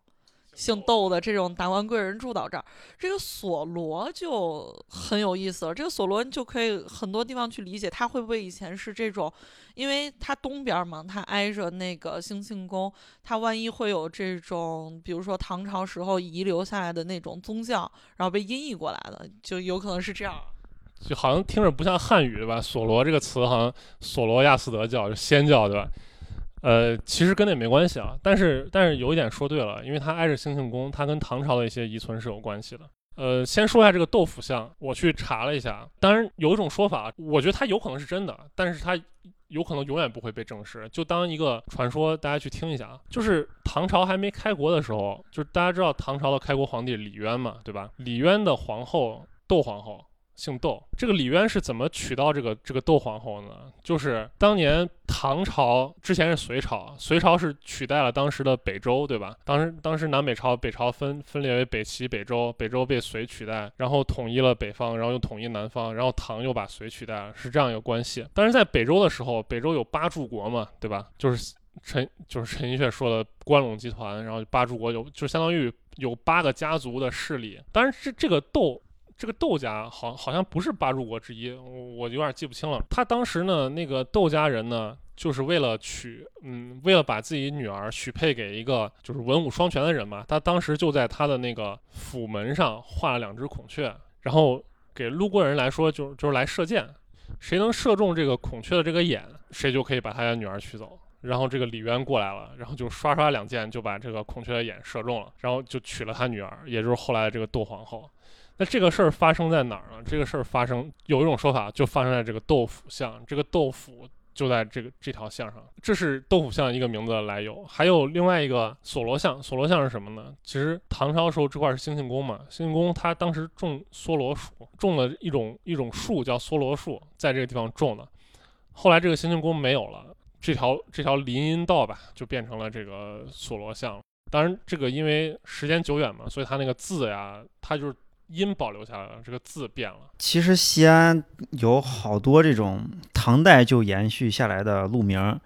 姓窦的这种达官贵人住到这儿。这个索罗就很有意思了，这个索罗你就可以很多地方去理解，他会不会以前是这种，因为它东边嘛，它挨着那个兴庆宫，它万一会有这种，比如说唐朝时候遗留下来的那种宗教，然后被音译过来的，就有可能是这样。就好像听着不像汉语对吧？索罗这个词好像索罗亚斯德教就仙教对吧？呃，其实跟那没关系啊。但是但是有一点说对了，因为它挨着兴庆宫，它跟唐朝的一些遗存是有关系的。呃，先说一下这个豆腐像，我去查了一下，当然有一种说法，我觉得它有可能是真的，但是它有可能永远不会被证实，就当一个传说，大家去听一下啊。就是唐朝还没开国的时候，就是大家知道唐朝的开国皇帝李渊嘛，对吧？李渊的皇后窦皇后。姓窦，这个李渊是怎么娶到这个这个窦皇后呢？就是当年唐朝之前是隋朝，隋朝是取代了当时的北周，对吧？当时当时南北朝，北朝分分裂为北齐、北周，北周被隋取代，然后统一了北方，然后又统一南方，然后唐又把隋取代了，是这样一个关系。但是在北周的时候，北周有八柱国嘛，对吧？就是陈就是陈寅恪说的关陇集团，然后八柱国有就相当于有八个家族的势力。当然，这这个窦。这个窦家好好像不是八柱国之一，我我有点记不清了。他当时呢，那个窦家人呢，就是为了娶，嗯，为了把自己女儿许配给一个就是文武双全的人嘛。他当时就在他的那个府门上画了两只孔雀，然后给路过人来说，就就是来射箭，谁能射中这个孔雀的这个眼，谁就可以把他的女儿娶走。然后这个李渊过来了，然后就刷刷两箭就把这个孔雀的眼射中了，然后就娶了他女儿，也就是后来这个窦皇后。那这个事儿发生在哪儿呢？这个事儿发生有一种说法，就发生在这个豆腐巷，这个豆腐就在这个这条巷上，这是豆腐巷一个名字的来由。还有另外一个索罗巷，索罗巷是什么呢？其实唐朝时候这块是兴庆宫嘛，兴庆宫它当时种梭罗树，种了一种一种树叫梭罗树，在这个地方种的。后来这个兴庆宫没有了，这条这条林荫道吧，就变成了这个索罗巷。当然这个因为时间久远嘛，所以它那个字呀，它就是。音保留下来了，这个字变了。其实西安有好多这种唐代就延续下来的路名，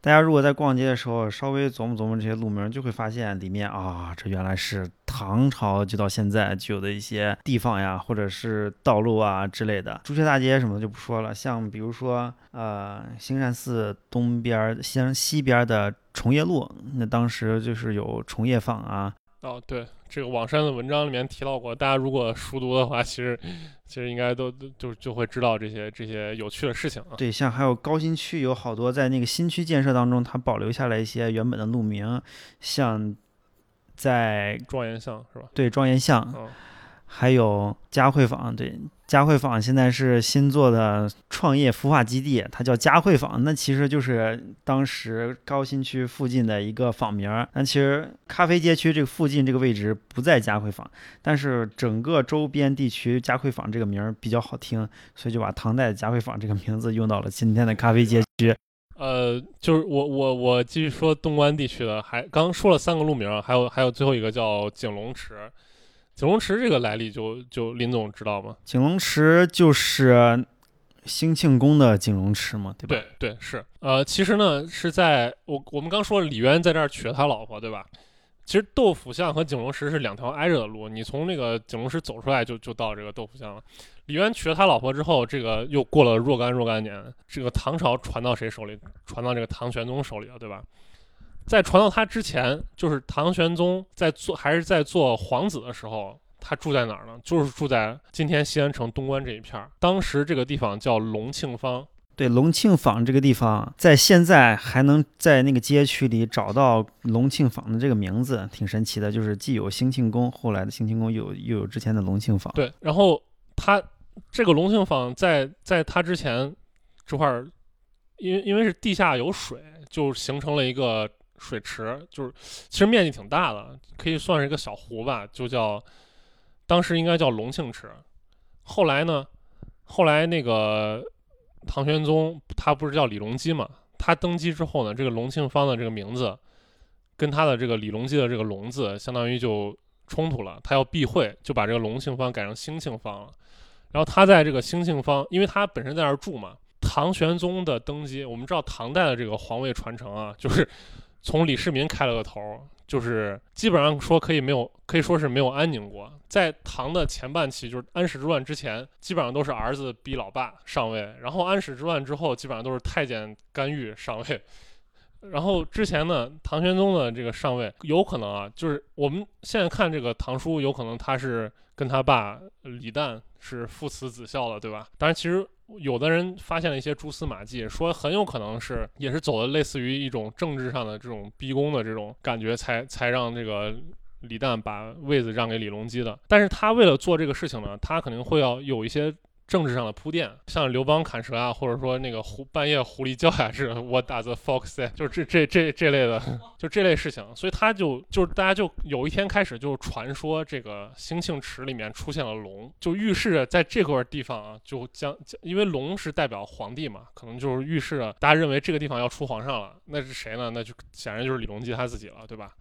大家如果在逛街的时候稍微琢磨琢磨这些路名，就会发现里面啊，这原来是唐朝就到现在就有的一些地方呀，或者是道路啊之类的。朱雀大街什么的就不说了，像比如说呃兴善寺东边、西安西边的崇业路，那当时就是有崇业坊啊。哦，对，这个网山的文章里面提到过，大家如果熟读的话，其实其实应该都都就就会知道这些这些有趣的事情啊。对，像还有高新区有好多在那个新区建设当中，它保留下来一些原本的路名，像在庄严巷是吧？对，庄严巷。还有嘉汇坊，对，嘉汇坊现在是新做的创业孵化基地，它叫嘉汇坊，那其实就是当时高新区附近的一个坊名儿。但其实咖啡街区这个附近这个位置不在嘉汇坊，但是整个周边地区嘉汇坊这个名儿比较好听，所以就把唐代的嘉汇坊这个名字用到了今天的咖啡街区。呃，就是我我我继续说东关地区的，还刚说了三个路名，还有还有最后一个叫景龙池。景龙池这个来历就就林总知道吗？景龙池就是兴庆宫的景龙池嘛，对吧？对对是。呃，其实呢是在我我们刚说李渊在这儿娶了他老婆，对吧？其实豆腐巷和景龙池是两条挨着的路，你从那个景龙池走出来就就到这个豆腐巷了。李渊娶了他老婆之后，这个又过了若干若干年，这个唐朝传到谁手里？传到这个唐玄宗手里了，对吧？在传到他之前，就是唐玄宗在做还是在做皇子的时候，他住在哪儿呢？就是住在今天西安城东关这一片儿。当时这个地方叫隆庆坊。对，隆庆坊这个地方，在现在还能在那个街区里找到隆庆坊的这个名字，挺神奇的。就是既有兴庆宫，后来的兴庆宫又又有之前的隆庆坊。对，然后他这个隆庆坊在在他之前这块儿，因为因为是地下有水，就形成了一个。水池就是，其实面积挺大的，可以算是一个小湖吧，就叫当时应该叫隆庆池。后来呢，后来那个唐玄宗他不是叫李隆基嘛？他登基之后呢，这个隆庆坊的这个名字跟他的这个李隆基的这个隆字相当于就冲突了，他要避讳，就把这个隆庆坊改成兴庆坊了。然后他在这个兴庆坊，因为他本身在那儿住嘛，唐玄宗的登基，我们知道唐代的这个皇位传承啊，就是。从李世民开了个头，就是基本上说可以没有，可以说是没有安宁过。在唐的前半期，就是安史之乱之前，基本上都是儿子逼老爸上位，然后安史之乱之后，基本上都是太监干预上位。然后之前呢，唐玄宗的这个上位有可能啊，就是我们现在看这个唐书，有可能他是跟他爸李旦是父慈子孝的，对吧？当然，其实有的人发现了一些蛛丝马迹，说很有可能是也是走的类似于一种政治上的这种逼宫的这种感觉，才才让这个李旦把位子让给李隆基的。但是他为了做这个事情呢，他肯定会要有一些。政治上的铺垫，像刘邦砍蛇啊，或者说那个狐半夜狐狸叫呀，是 What does the fox say？就是这这这这类的，就这类事情，所以他就就是大家就有一天开始就传说这个兴庆池里面出现了龙，就预示着在这块地方啊，就将因为龙是代表皇帝嘛，可能就是预示着大家认为这个地方要出皇上了，那是谁呢？那就显然就是李隆基他自己了，对吧？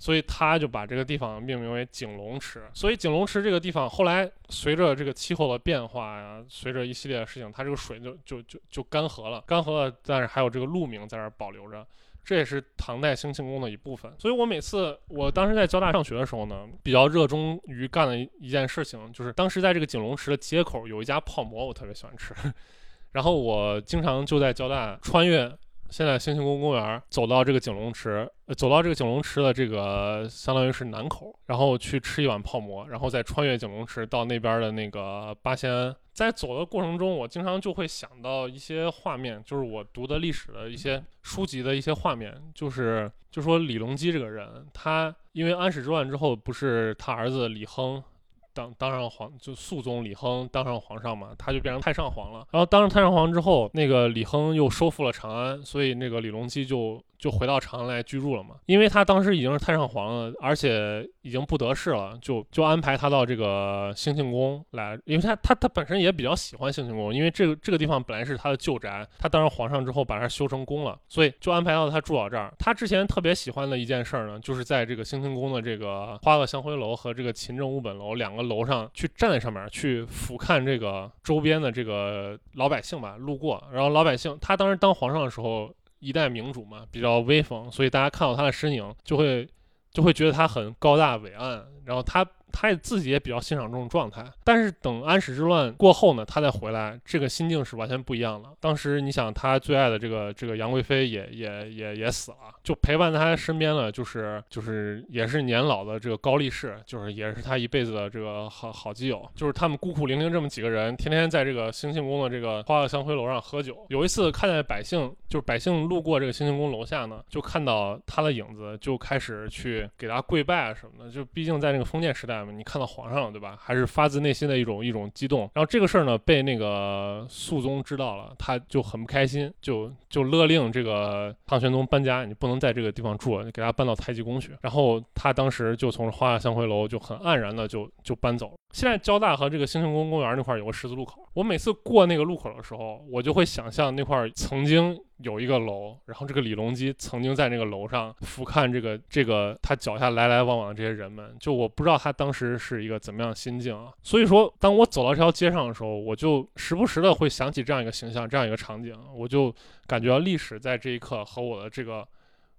所以他就把这个地方命名为景龙池。所以景龙池这个地方后来随着这个气候的变化呀，随着一系列的事情，它这个水就就就就干涸了，干涸了，但是还有这个路名在这儿保留着，这也是唐代兴庆宫的一部分。所以我每次我当时在交大上学的时候呢，比较热衷于干的一件事情，就是当时在这个景龙池的街口有一家泡馍，我特别喜欢吃，*laughs* 然后我经常就在交大穿越。现在兴庆宫公园走到这个景龙池，走到这个景龙池的这个相当于是南口，然后去吃一碗泡馍，然后再穿越景龙池到那边的那个八仙庵。在走的过程中，我经常就会想到一些画面，就是我读的历史的一些书籍的一些画面，就是就说李隆基这个人，他因为安史之乱之后，不是他儿子李亨。当当上皇就肃宗李亨当上皇上嘛，他就变成太上皇了。然后当上太上皇之后，那个李亨又收复了长安，所以那个李隆基就。就回到长安来居住了嘛，因为他当时已经是太上皇了，而且已经不得势了，就就安排他到这个兴庆宫来，因为他他他本身也比较喜欢兴庆宫，因为这个这个地方本来是他的旧宅，他当上皇上之后把它修成宫了，所以就安排到他住到这儿。他之前特别喜欢的一件事儿呢，就是在这个兴庆宫的这个花萼香辉楼和这个勤政务本楼两个楼上去站在上面去俯瞰这个周边的这个老百姓吧，路过，然后老百姓他当时当皇上的时候。一代明主嘛，比较威风，所以大家看到他的身影，就会就会觉得他很高大伟岸，然后他。他也自己也比较欣赏这种状态，但是等安史之乱过后呢，他再回来，这个心境是完全不一样的。当时你想，他最爱的这个这个杨贵妃也也也也死了，就陪伴在他身边的，就是就是也是年老的这个高力士，就是也是他一辈子的这个好好基友，就是他们孤苦伶仃这么几个人，天天在这个兴庆宫的这个花萼香辉楼上喝酒。有一次看见百姓，就是百姓路过这个兴庆宫楼下呢，就看到他的影子，就开始去给他跪拜啊什么的。就毕竟在那个封建时代。你看到皇上了，对吧？还是发自内心的一种一种激动。然后这个事儿呢，被那个肃宗知道了，他就很不开心，就就勒令这个唐玄宗搬家，你不能在这个地方住，你给他搬到太极宫去。然后他当时就从花下香辉楼就很黯然的就就搬走。现在交大和这个兴庆宫公园那块有个十字路口，我每次过那个路口的时候，我就会想象那块曾经有一个楼，然后这个李隆基曾经在那个楼上俯瞰这个这个他脚下来来往往的这些人们，就我不知道他当时是一个怎么样的心境啊。所以说，当我走到这条街上的时候，我就时不时的会想起这样一个形象，这样一个场景，我就感觉到历史在这一刻和我的这个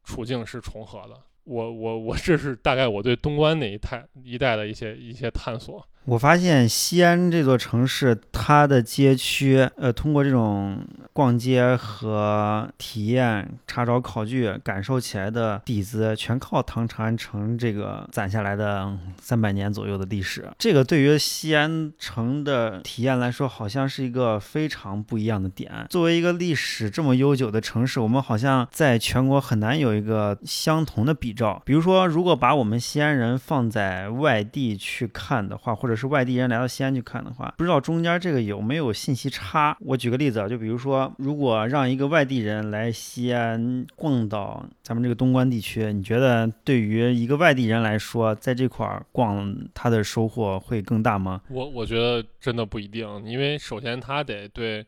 处境是重合的。我我我，这是大概我对东关那一带一带的一些一些探索。我发现西安这座城市，它的街区，呃，通过这种逛街和体验查找考据，感受起来的底子，全靠唐长安城这个攒下来的三百年左右的历史。这个对于西安城的体验来说，好像是一个非常不一样的点。作为一个历史这么悠久的城市，我们好像在全国很难有一个相同的比照。比如说，如果把我们西安人放在外地去看的话，或者者是外地人来到西安去看的话，不知道中间这个有没有信息差？我举个例子啊，就比如说，如果让一个外地人来西安逛到咱们这个东关地区，你觉得对于一个外地人来说，在这块儿逛，他的收获会更大吗？我我觉得真的不一定，因为首先他得对，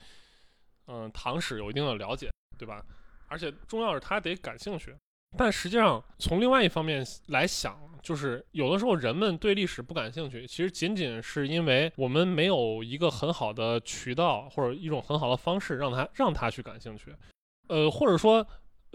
嗯，唐史有一定的了解，对吧？而且重要是他得感兴趣。但实际上，从另外一方面来想，就是有的时候人们对历史不感兴趣，其实仅仅是因为我们没有一个很好的渠道或者一种很好的方式让他让他去感兴趣，呃，或者说，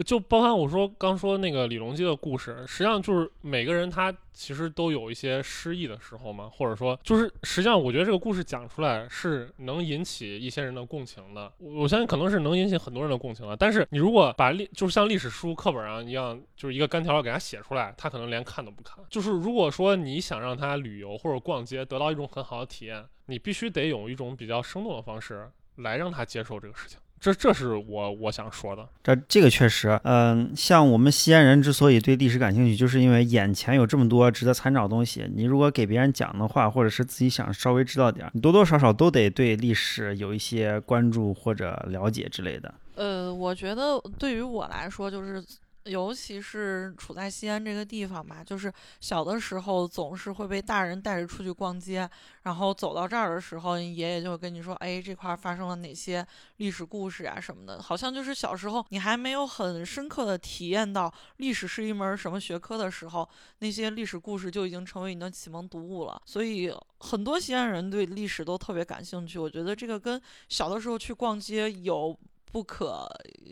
就包含我说刚说那个李隆基的故事，实际上就是每个人他其实都有一些失意的时候嘛，或者说就是实际上我觉得这个故事讲出来是能引起一些人的共情的，我相信可能是能引起很多人的共情的。但是你如果把历就是像历史书课本上一样，就是一个干条给他写出来，他可能连看都不看。就是如果说你想让他旅游或者逛街得到一种很好的体验，你必须得用一种比较生动的方式来让他接受这个事情。这这是我我想说的。这这个确实，嗯，像我们西安人之所以对历史感兴趣，就是因为眼前有这么多值得参照的东西。你如果给别人讲的话，或者是自己想稍微知道点儿，你多多少少都得对历史有一些关注或者了解之类的。呃，我觉得对于我来说，就是。尤其是处在西安这个地方吧，就是小的时候总是会被大人带着出去逛街，然后走到这儿的时候，爷爷就会跟你说：“哎，这块发生了哪些历史故事啊什么的。”好像就是小时候你还没有很深刻的体验到历史是一门什么学科的时候，那些历史故事就已经成为你的启蒙读物了。所以很多西安人对历史都特别感兴趣。我觉得这个跟小的时候去逛街有不可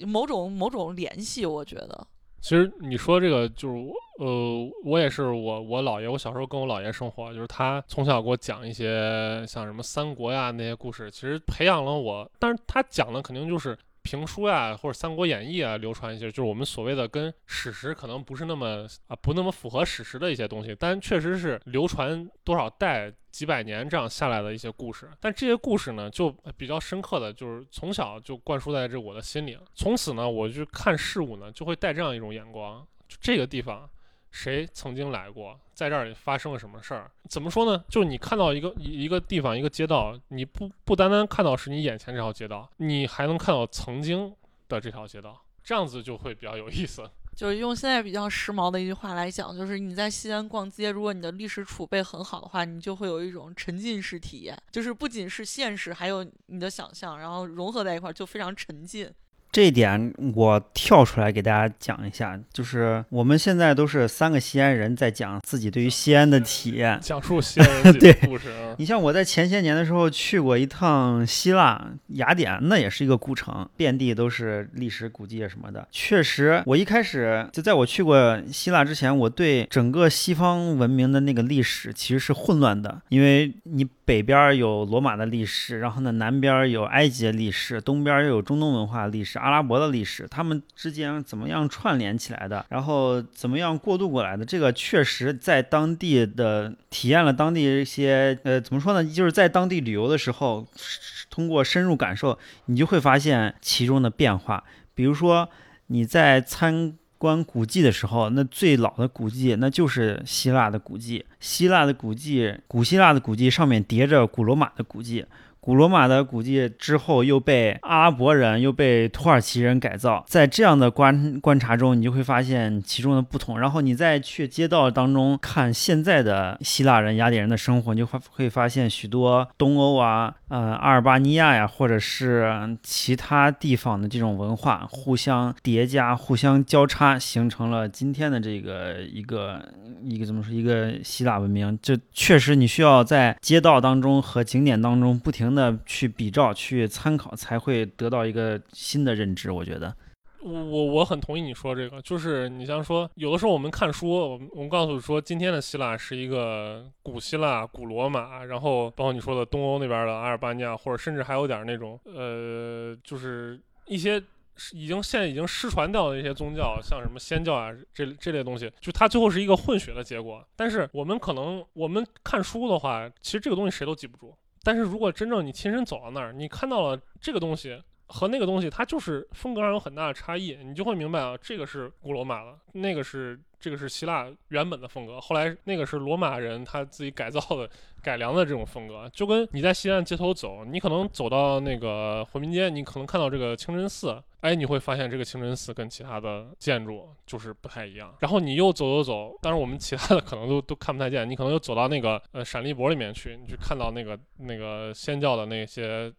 某种某种联系。我觉得。其实你说这个就是，呃，我也是我我姥爷，我小时候跟我姥爷生活，就是他从小给我讲一些像什么三国呀那些故事，其实培养了我。但是他讲的肯定就是评书呀或者《三国演义》啊，流传一些就是我们所谓的跟史实可能不是那么啊不那么符合史实的一些东西，但确实是流传多少代。几百年这样下来的一些故事，但这些故事呢，就比较深刻的就是从小就灌输在这我的心里。从此呢，我去看事物呢，就会带这样一种眼光：就这个地方，谁曾经来过，在这儿发生了什么事儿？怎么说呢？就是你看到一个一个地方一个街道，你不不单单看到是你眼前这条街道，你还能看到曾经的这条街道，这样子就会比较有意思。*laughs* 就是用现在比较时髦的一句话来讲，就是你在西安逛街，如果你的历史储备很好的话，你就会有一种沉浸式体验，就是不仅是现实，还有你的想象，然后融合在一块儿，就非常沉浸。这一点我跳出来给大家讲一下，就是我们现在都是三个西安人在讲自己对于西安的体验，讲述西安人的 *laughs* 故事。你像我在前些年的时候去过一趟希腊雅典，那也是一个古城，遍地都是历史古迹什么的。确实，我一开始就在我去过希腊之前，我对整个西方文明的那个历史其实是混乱的，因为你北边有罗马的历史，然后呢南边有埃及的历史，东边又有中东文化历史。阿拉伯的历史，他们之间怎么样串联起来的？然后怎么样过渡过来的？这个确实在当地的体验了当地一些，呃，怎么说呢？就是在当地旅游的时候，通过深入感受，你就会发现其中的变化。比如说你在参观古迹的时候，那最老的古迹那就是希腊的古迹，希腊的古迹，古希腊的古迹上面叠着古罗马的古迹。古罗马的古迹之后又被阿拉伯人又被土耳其人改造，在这样的观观察中，你就会发现其中的不同。然后你再去街道当中看现在的希腊人、雅典人的生活，你就会会发现许多东欧啊、呃阿尔巴尼亚呀，或者是其他地方的这种文化互相叠加、互相交叉，形成了今天的这个一个一个怎么说一个希腊文明。这确实你需要在街道当中和景点当中不停。的去比照、去参考，才会得到一个新的认知。我觉得，我我很同意你说这个，就是你像说，有的时候我们看书，我们我们告诉说，今天的希腊是一个古希腊、古罗马，然后包括你说的东欧那边的阿尔巴尼亚，或者甚至还有点那种呃，就是一些已经现在已经失传掉的一些宗教，像什么仙教啊这这类东西，就它最后是一个混血的结果。但是我们可能我们看书的话，其实这个东西谁都记不住。但是如果真正你亲身走到那儿，你看到了这个东西和那个东西，它就是风格上有很大的差异，你就会明白啊，这个是古罗马的，那个是。这个是希腊原本的风格，后来那个是罗马人他自己改造的、改良的这种风格，就跟你在西安街头走，你可能走到那个回民街，你可能看到这个清真寺，哎，你会发现这个清真寺跟其他的建筑就是不太一样。然后你又走走走，当然我们其他的可能都都看不太见，你可能又走到那个呃闪立博里面去，你去看到那个那个仙教的那些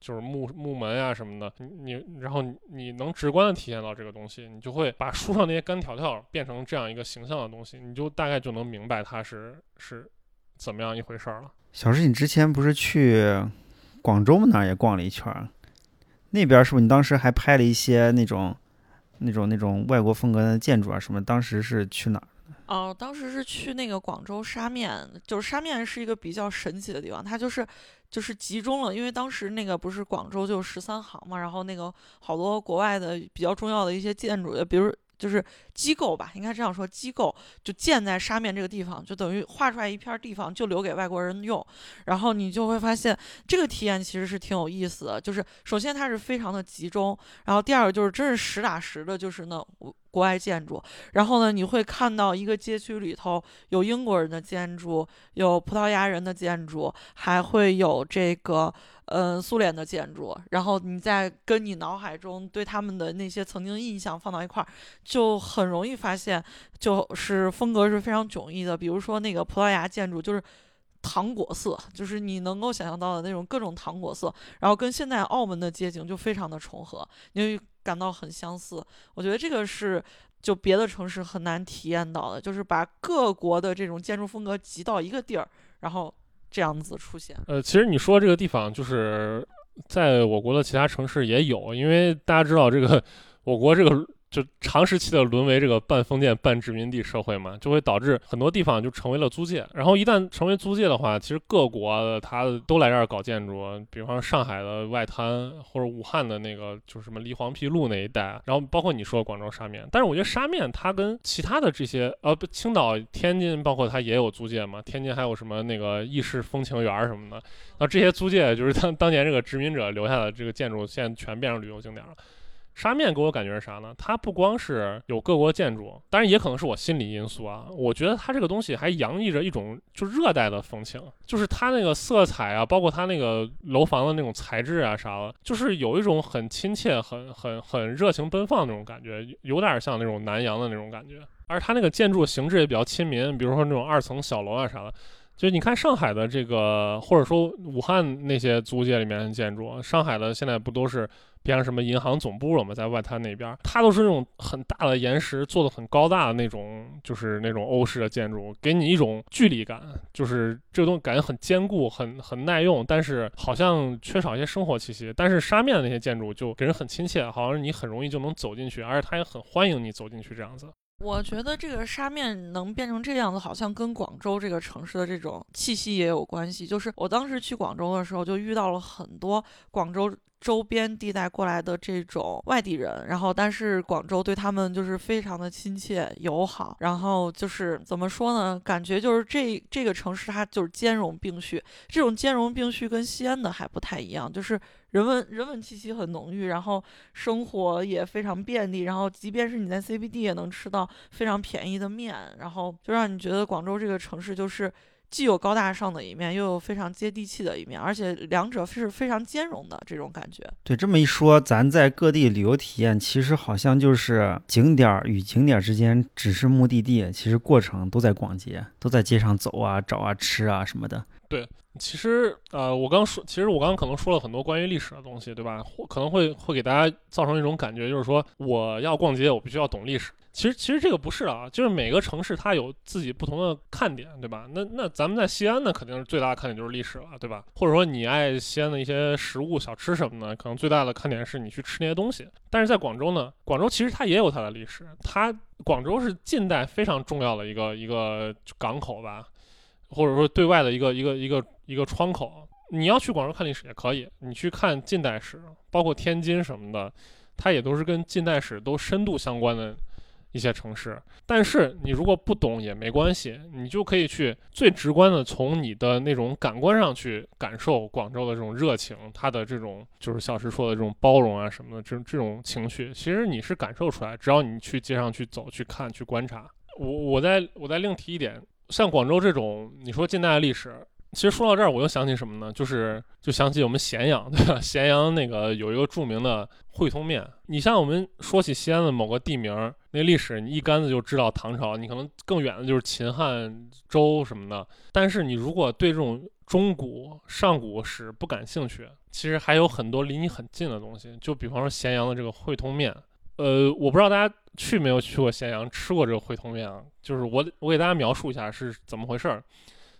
就是木木门啊什么的，你你然后你能直观的体验到这个东西，你就会把书上那些干条条变成。这样一个形象的东西，你就大概就能明白它是是怎么样一回事儿了。小石，你之前不是去广州那儿也逛了一圈儿？那边是不是你当时还拍了一些那种那种那种外国风格的建筑啊什么？当时是去哪儿？哦，当时是去那个广州沙面，就是沙面是一个比较神奇的地方，它就是就是集中了，因为当时那个不是广州就十三行嘛，然后那个好多国外的比较重要的一些建筑，比如。就是机构吧，应该这样说，机构就建在沙面这个地方，就等于画出来一片地方，就留给外国人用。然后你就会发现，这个体验其实是挺有意思的。就是首先它是非常的集中，然后第二个就是真是实打实的，就是那国外建筑。然后呢，你会看到一个街区里头有英国人的建筑，有葡萄牙人的建筑，还会有这个。嗯，苏联的建筑，然后你再跟你脑海中对他们的那些曾经印象放到一块儿，就很容易发现，就是风格是非常迥异的。比如说那个葡萄牙建筑，就是糖果色，就是你能够想象到的那种各种糖果色，然后跟现在澳门的街景就非常的重合，你会感到很相似。我觉得这个是就别的城市很难体验到的，就是把各国的这种建筑风格集到一个地儿，然后。这样子出现，呃，其实你说这个地方就是在我国的其他城市也有，因为大家知道这个我国这个。就长时期的沦为这个半封建半殖民地社会嘛，就会导致很多地方就成为了租界。然后一旦成为租界的话，其实各国它都来这儿搞建筑，比方上海的外滩或者武汉的那个就是什么梨黄陂路那一带，然后包括你说广州沙面。但是我觉得沙面它跟其他的这些呃青岛、天津，包括它也有租界嘛。天津还有什么那个意式风情园什么的，那这些租界就是当当年这个殖民者留下的这个建筑，现在全变成旅游景点了。沙面给我感觉是啥呢？它不光是有各国建筑，当然也可能是我心理因素啊。我觉得它这个东西还洋溢着一种就热带的风情，就是它那个色彩啊，包括它那个楼房的那种材质啊啥的，就是有一种很亲切、很很很热情奔放的那种感觉，有点像那种南洋的那种感觉。而它那个建筑形制也比较亲民，比如说那种二层小楼啊啥的。就你看上海的这个，或者说武汉那些租界里面的建筑，上海的现在不都是？变成什么银行总部了嘛，在外滩那边，它都是那种很大的岩石做的很高大的那种，就是那种欧式的建筑，给你一种距离感，就是这个东西感觉很坚固、很很耐用，但是好像缺少一些生活气息。但是沙面的那些建筑就给人很亲切，好像你很容易就能走进去，而且它也很欢迎你走进去这样子。我觉得这个沙面能变成这样子，好像跟广州这个城市的这种气息也有关系。就是我当时去广州的时候，就遇到了很多广州。周边地带过来的这种外地人，然后但是广州对他们就是非常的亲切友好，然后就是怎么说呢？感觉就是这这个城市它就是兼容并蓄，这种兼容并蓄跟西安的还不太一样，就是人文人文气息很浓郁，然后生活也非常便利，然后即便是你在 CBD 也能吃到非常便宜的面，然后就让你觉得广州这个城市就是。既有高大上的一面，又有非常接地气的一面，而且两者是非常兼容的这种感觉。对，这么一说，咱在各地旅游体验，其实好像就是景点儿与景点儿之间只是目的地，其实过程都在逛街，都在街上走啊、找啊、吃啊什么的。对，其实呃，我刚说，其实我刚刚可能说了很多关于历史的东西，对吧？可能会会给大家造成一种感觉，就是说我要逛街，我必须要懂历史。其实，其实这个不是啊，就是每个城市它有自己不同的看点，对吧？那那咱们在西安呢，肯定是最大的看点就是历史了，对吧？或者说你爱西安的一些食物小吃什么的，可能最大的看点是你去吃那些东西。但是在广州呢，广州其实它也有它的历史，它广州是近代非常重要的一个一个港口吧，或者说对外的一个一个一个一个窗口。你要去广州看历史也可以，你去看近代史，包括天津什么的，它也都是跟近代史都深度相关的。一些城市，但是你如果不懂也没关系，你就可以去最直观的从你的那种感官上去感受广州的这种热情，它的这种就是小石说的这种包容啊什么的，这种这种情绪，其实你是感受出来，只要你去街上去走、去看、去观察。我我再我再另提一点，像广州这种，你说近代的历史。其实说到这儿，我又想起什么呢？就是就想起我们咸阳，对吧？咸阳那个有一个著名的汇通面。你像我们说起西安的某个地名，那历史你一竿子就知道唐朝，你可能更远的就是秦汉周什么的。但是你如果对这种中古上古史不感兴趣，其实还有很多离你很近的东西。就比方说咸阳的这个汇通面，呃，我不知道大家去没有去过咸阳，吃过这个汇通面啊？就是我我给大家描述一下是怎么回事儿。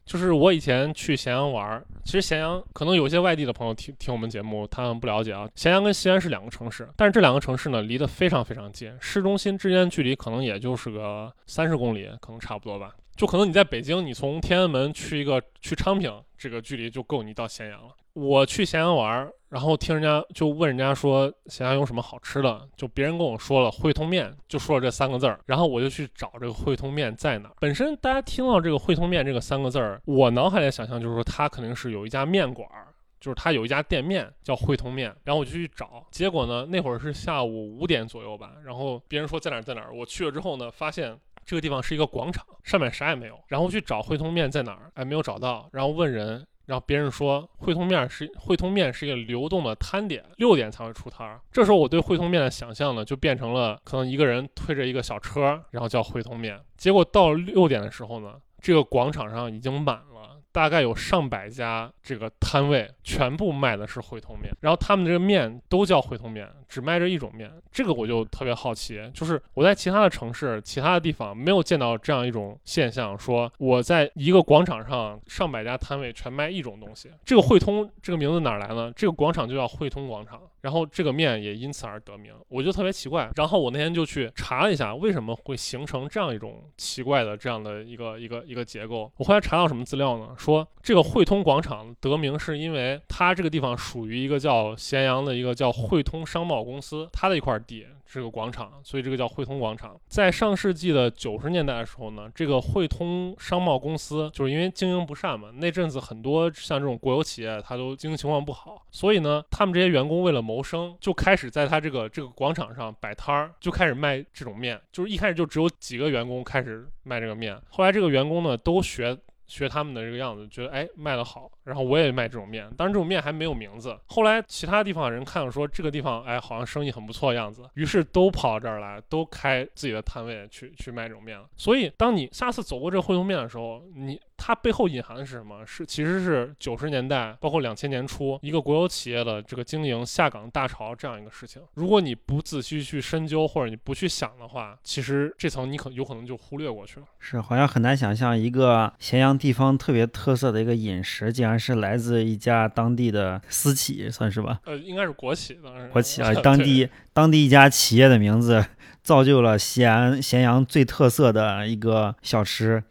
就是我以前去咸阳玩，其实咸阳可能有些外地的朋友听听我们节目，他们不了解啊。咸阳跟西安是两个城市，但是这两个城市呢离得非常非常近，市中心之间距离可能也就是个三十公里，可能差不多吧。就可能你在北京，你从天安门去一个去昌平，这个距离就够你到咸阳了。我去咸阳玩，然后听人家就问人家说咸阳有什么好吃的，就别人跟我说了汇通面，就说了这三个字儿，然后我就去找这个汇通面在哪儿。本身大家听到这个汇通面这个三个字儿，我脑海里想象就是说它肯定是有一家面馆儿。就是它有一家店面叫汇通面，然后我就去找，结果呢那会儿是下午五点左右吧，然后别人说在哪儿在哪儿，我去了之后呢，发现这个地方是一个广场，上面啥也没有，然后去找汇通面在哪儿，哎没有找到，然后问人，然后别人说汇通面是汇通面是一个流动的摊点，六点才会出摊儿。这时候我对汇通面的想象呢，就变成了可能一个人推着一个小车，然后叫汇通面。结果到六点的时候呢，这个广场上已经满了。大概有上百家这个摊位，全部卖的是汇通面，然后他们这个面都叫汇通面，只卖这一种面。这个我就特别好奇，就是我在其他的城市、其他的地方没有见到这样一种现象，说我在一个广场上上百家摊位全卖一种东西。这个汇通这个名字哪来呢？这个广场就叫汇通广场，然后这个面也因此而得名，我就特别奇怪。然后我那天就去查了一下，为什么会形成这样一种奇怪的这样的一个一个一个结构。我后来查到什么资料呢？说这个汇通广场得名是因为它这个地方属于一个叫咸阳的一个叫汇通商贸公司，它的一块地。这个广场，所以这个叫汇通广场。在上世纪的九十年代的时候呢，这个汇通商贸公司就是因为经营不善嘛，那阵子很多像这种国有企业，它都经营情况不好，所以呢，他们这些员工为了谋生，就开始在他这个这个广场上摆摊儿，就开始卖这种面。就是一开始就只有几个员工开始卖这个面，后来这个员工呢都学。学他们的这个样子，觉得哎卖得好，然后我也卖这种面，当然这种面还没有名字。后来其他地方的人看了说这个地方哎好像生意很不错的样子，于是都跑到这儿来，都开自己的摊位去去卖这种面了。所以当你下次走过这个汇通面的时候，你。它背后隐含的是什么？是其实是九十年代，包括两千年初，一个国有企业的这个经营下岗大潮这样一个事情。如果你不仔细去深究，或者你不去想的话，其实这层你可有可能就忽略过去了。是，好像很难想象一个咸阳地方特别特色的一个饮食，竟然是来自一家当地的私企，算是吧？呃，应该是国企，当然国企啊，*laughs* 当地当地一家企业的名字，造就了西安咸阳最特色的一个小吃。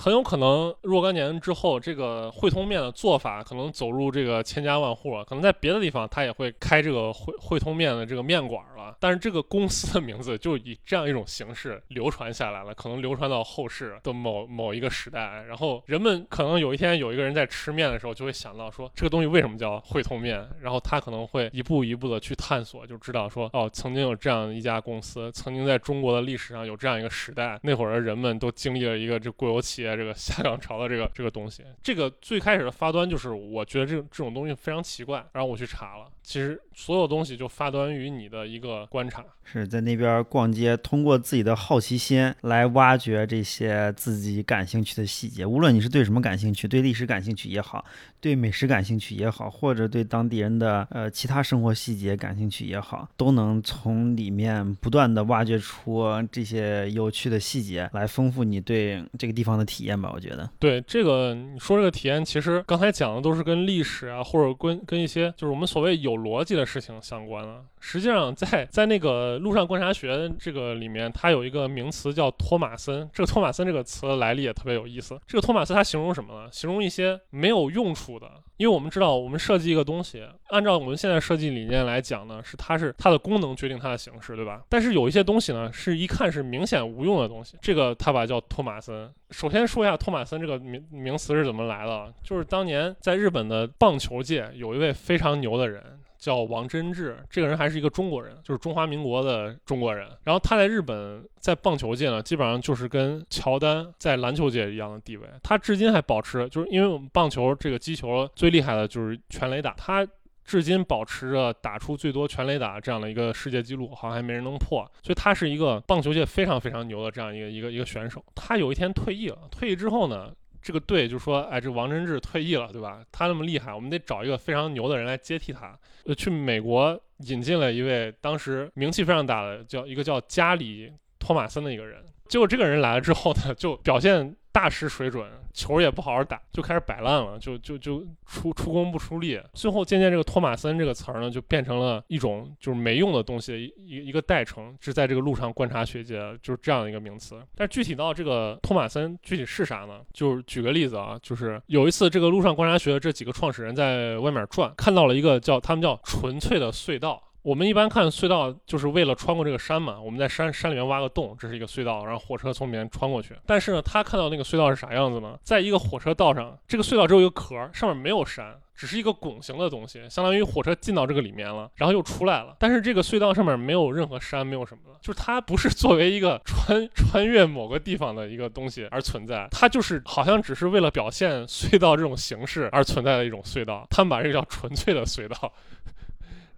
很有可能若干年之后，这个汇通面的做法可能走入这个千家万户了。可能在别的地方，他也会开这个汇汇通面的这个面馆了。但是这个公司的名字就以这样一种形式流传下来了，可能流传到后世的某某一个时代。然后人们可能有一天有一个人在吃面的时候，就会想到说这个东西为什么叫汇通面？然后他可能会一步一步的去探索，就知道说哦，曾经有这样一家公司，曾经在中国的历史上有这样一个时代，那会儿的人们都经历了一个这国有企业。这个下岗潮的这个这个东西，这个最开始的发端就是，我觉得这这种东西非常奇怪，然后我去查了。其实所有东西就发端于你的一个观察，是在那边逛街，通过自己的好奇心来挖掘这些自己感兴趣的细节。无论你是对什么感兴趣，对历史感兴趣也好，对美食感兴趣也好，或者对当地人的呃其他生活细节感兴趣也好，都能从里面不断的挖掘出这些有趣的细节，来丰富你对这个地方的体验吧。我觉得，对这个你说这个体验，其实刚才讲的都是跟历史啊，或者跟跟一些就是我们所谓有。逻辑的事情相关了。实际上，在在那个陆上观察学这个里面，它有一个名词叫托马森。这个托马森这个词的来历也特别有意思。这个托马斯它形容什么呢？形容一些没有用处的。因为我们知道，我们设计一个东西，按照我们现在设计理念来讲呢，是它是它的功能决定它的形式，对吧？但是有一些东西呢，是一看是明显无用的东西，这个它把叫托马森。首先说一下托马森这个名名词是怎么来的，就是当年在日本的棒球界有一位非常牛的人。叫王贞治，这个人还是一个中国人，就是中华民国的中国人。然后他在日本在棒球界呢，基本上就是跟乔丹在篮球界一样的地位。他至今还保持，就是因为我们棒球这个击球最厉害的就是全垒打，他至今保持着打出最多全垒打这样的一个世界纪录，好像还没人能破。所以他是一个棒球界非常非常牛的这样一个一个一个选手。他有一天退役了，退役之后呢？这个队就说，哎，这王贞治退役了，对吧？他那么厉害，我们得找一个非常牛的人来接替他。呃，去美国引进了一位当时名气非常大的，叫一个叫加里托马森的一个人。结果这个人来了之后呢，就表现大失水准，球也不好好打，就开始摆烂了，就就就出出工不出力，最后渐渐这个托马森这个词儿呢，就变成了一种就是没用的东西，一一个代称，是在这个路上观察学界就是这样的一个名词。但具体到这个托马森具体是啥呢？就是举个例子啊，就是有一次这个路上观察学的这几个创始人在外面转，看到了一个叫他们叫纯粹的隧道。我们一般看隧道，就是为了穿过这个山嘛。我们在山山里面挖个洞，这是一个隧道，然后火车从里面穿过去。但是呢，他看到那个隧道是啥样子呢？在一个火车道上，这个隧道只有一个壳，上面没有山，只是一个拱形的东西，相当于火车进到这个里面了，然后又出来了。但是这个隧道上面没有任何山，没有什么的，就是它不是作为一个穿 *laughs* 穿越某个地方的一个东西而存在，它就是好像只是为了表现隧道这种形式而存在的一种隧道。他们把这个叫纯粹的隧道。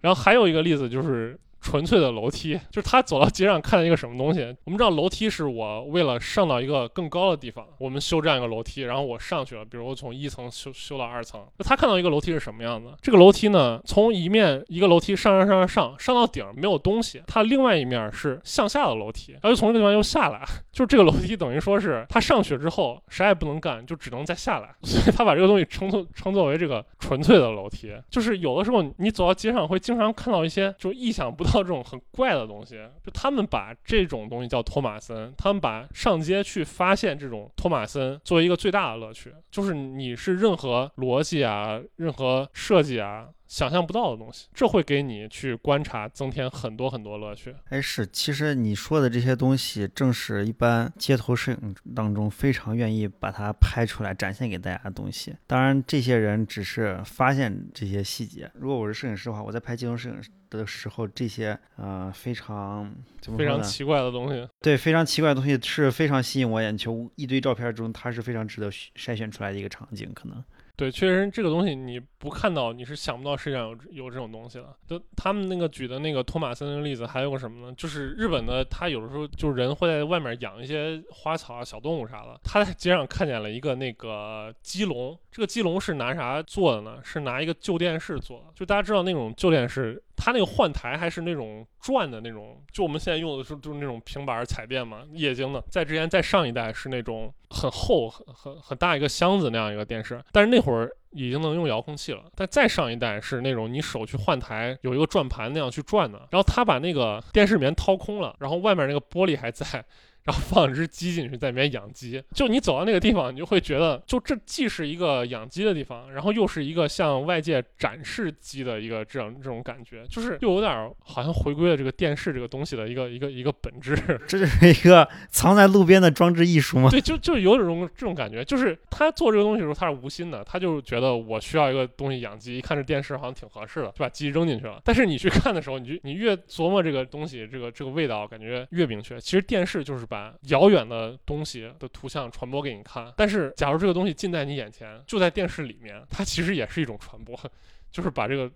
然后还有一个例子就是。纯粹的楼梯，*laughs* 就是他走到街上看到一个什么东西。我们知道楼梯是我为了上到一个更高的地方，我们修这样一个楼梯，然后我上去了，比如我从一层修修到二层。那他看到一个楼梯是什么样子？这个楼梯呢，从一面一个楼梯上上上上上上到顶没有东西，它另外一面是向下的楼梯，然后从这个地方又下来，*laughs* 就这个楼梯等于说是他上去之后啥也不能干，就只能再下来，*laughs* 所以他把这个东西称作称作为这个纯粹的楼梯。就是有的时候你走到街上会经常看到一些就意想不到。到这种很怪的东西，就他们把这种东西叫托马森，他们把上街去发现这种托马森作为一个最大的乐趣，就是你是任何逻辑啊，任何设计啊。想象不到的东西，这会给你去观察增添很多很多乐趣。哎，是，其实你说的这些东西，正是一般街头摄影当中非常愿意把它拍出来展现给大家的东西。当然，这些人只是发现这些细节。如果我是摄影师的话，我在拍街头摄影的时候，这些呃非常非常奇怪的东西，对，非常奇怪的东西是非常吸引我眼球。一堆照片中，它是非常值得筛选出来的一个场景，可能。对，确实这个东西你不看到，你是想不到世界上有有这种东西了。就他们那个举的那个托马森的例子，还有个什么呢？就是日本的，他有的时候就是人会在外面养一些花草啊、小动物啥的。他在街上看见了一个那个鸡笼，这个鸡笼是拿啥做的呢？是拿一个旧电视做的。就大家知道那种旧电视。它那个换台还是那种转的那种，就我们现在用的是就是那种平板彩电嘛，液晶的。在之前在上一代是那种很厚、很很很大一个箱子那样一个电视，但是那会儿已经能用遥控器了。但再上一代是那种你手去换台，有一个转盘那样去转的。然后他把那个电视里面掏空了，然后外面那个玻璃还在。然后放一只鸡进去，在里面养鸡。就你走到那个地方，你就会觉得，就这既是一个养鸡的地方，然后又是一个向外界展示鸡的一个这样这种感觉，就是又有点好像回归了这个电视这个东西的一个一个一个本质。*laughs* 这就是一个藏在路边的装置艺术吗？*laughs* 对，就就有这种这种感觉，就是他做这个东西的时候，他是无心的，他就觉得我需要一个东西养鸡，一看这电视好像挺合适的，就把鸡扔进去了。但是你去看的时候，你就你越琢磨这个东西，这个这个味道感觉越明确。其实电视就是把遥远的东西的图像传播给你看，但是假如这个东西近在你眼前，就在电视里面，它其实也是一种传播，*laughs* 就是把这个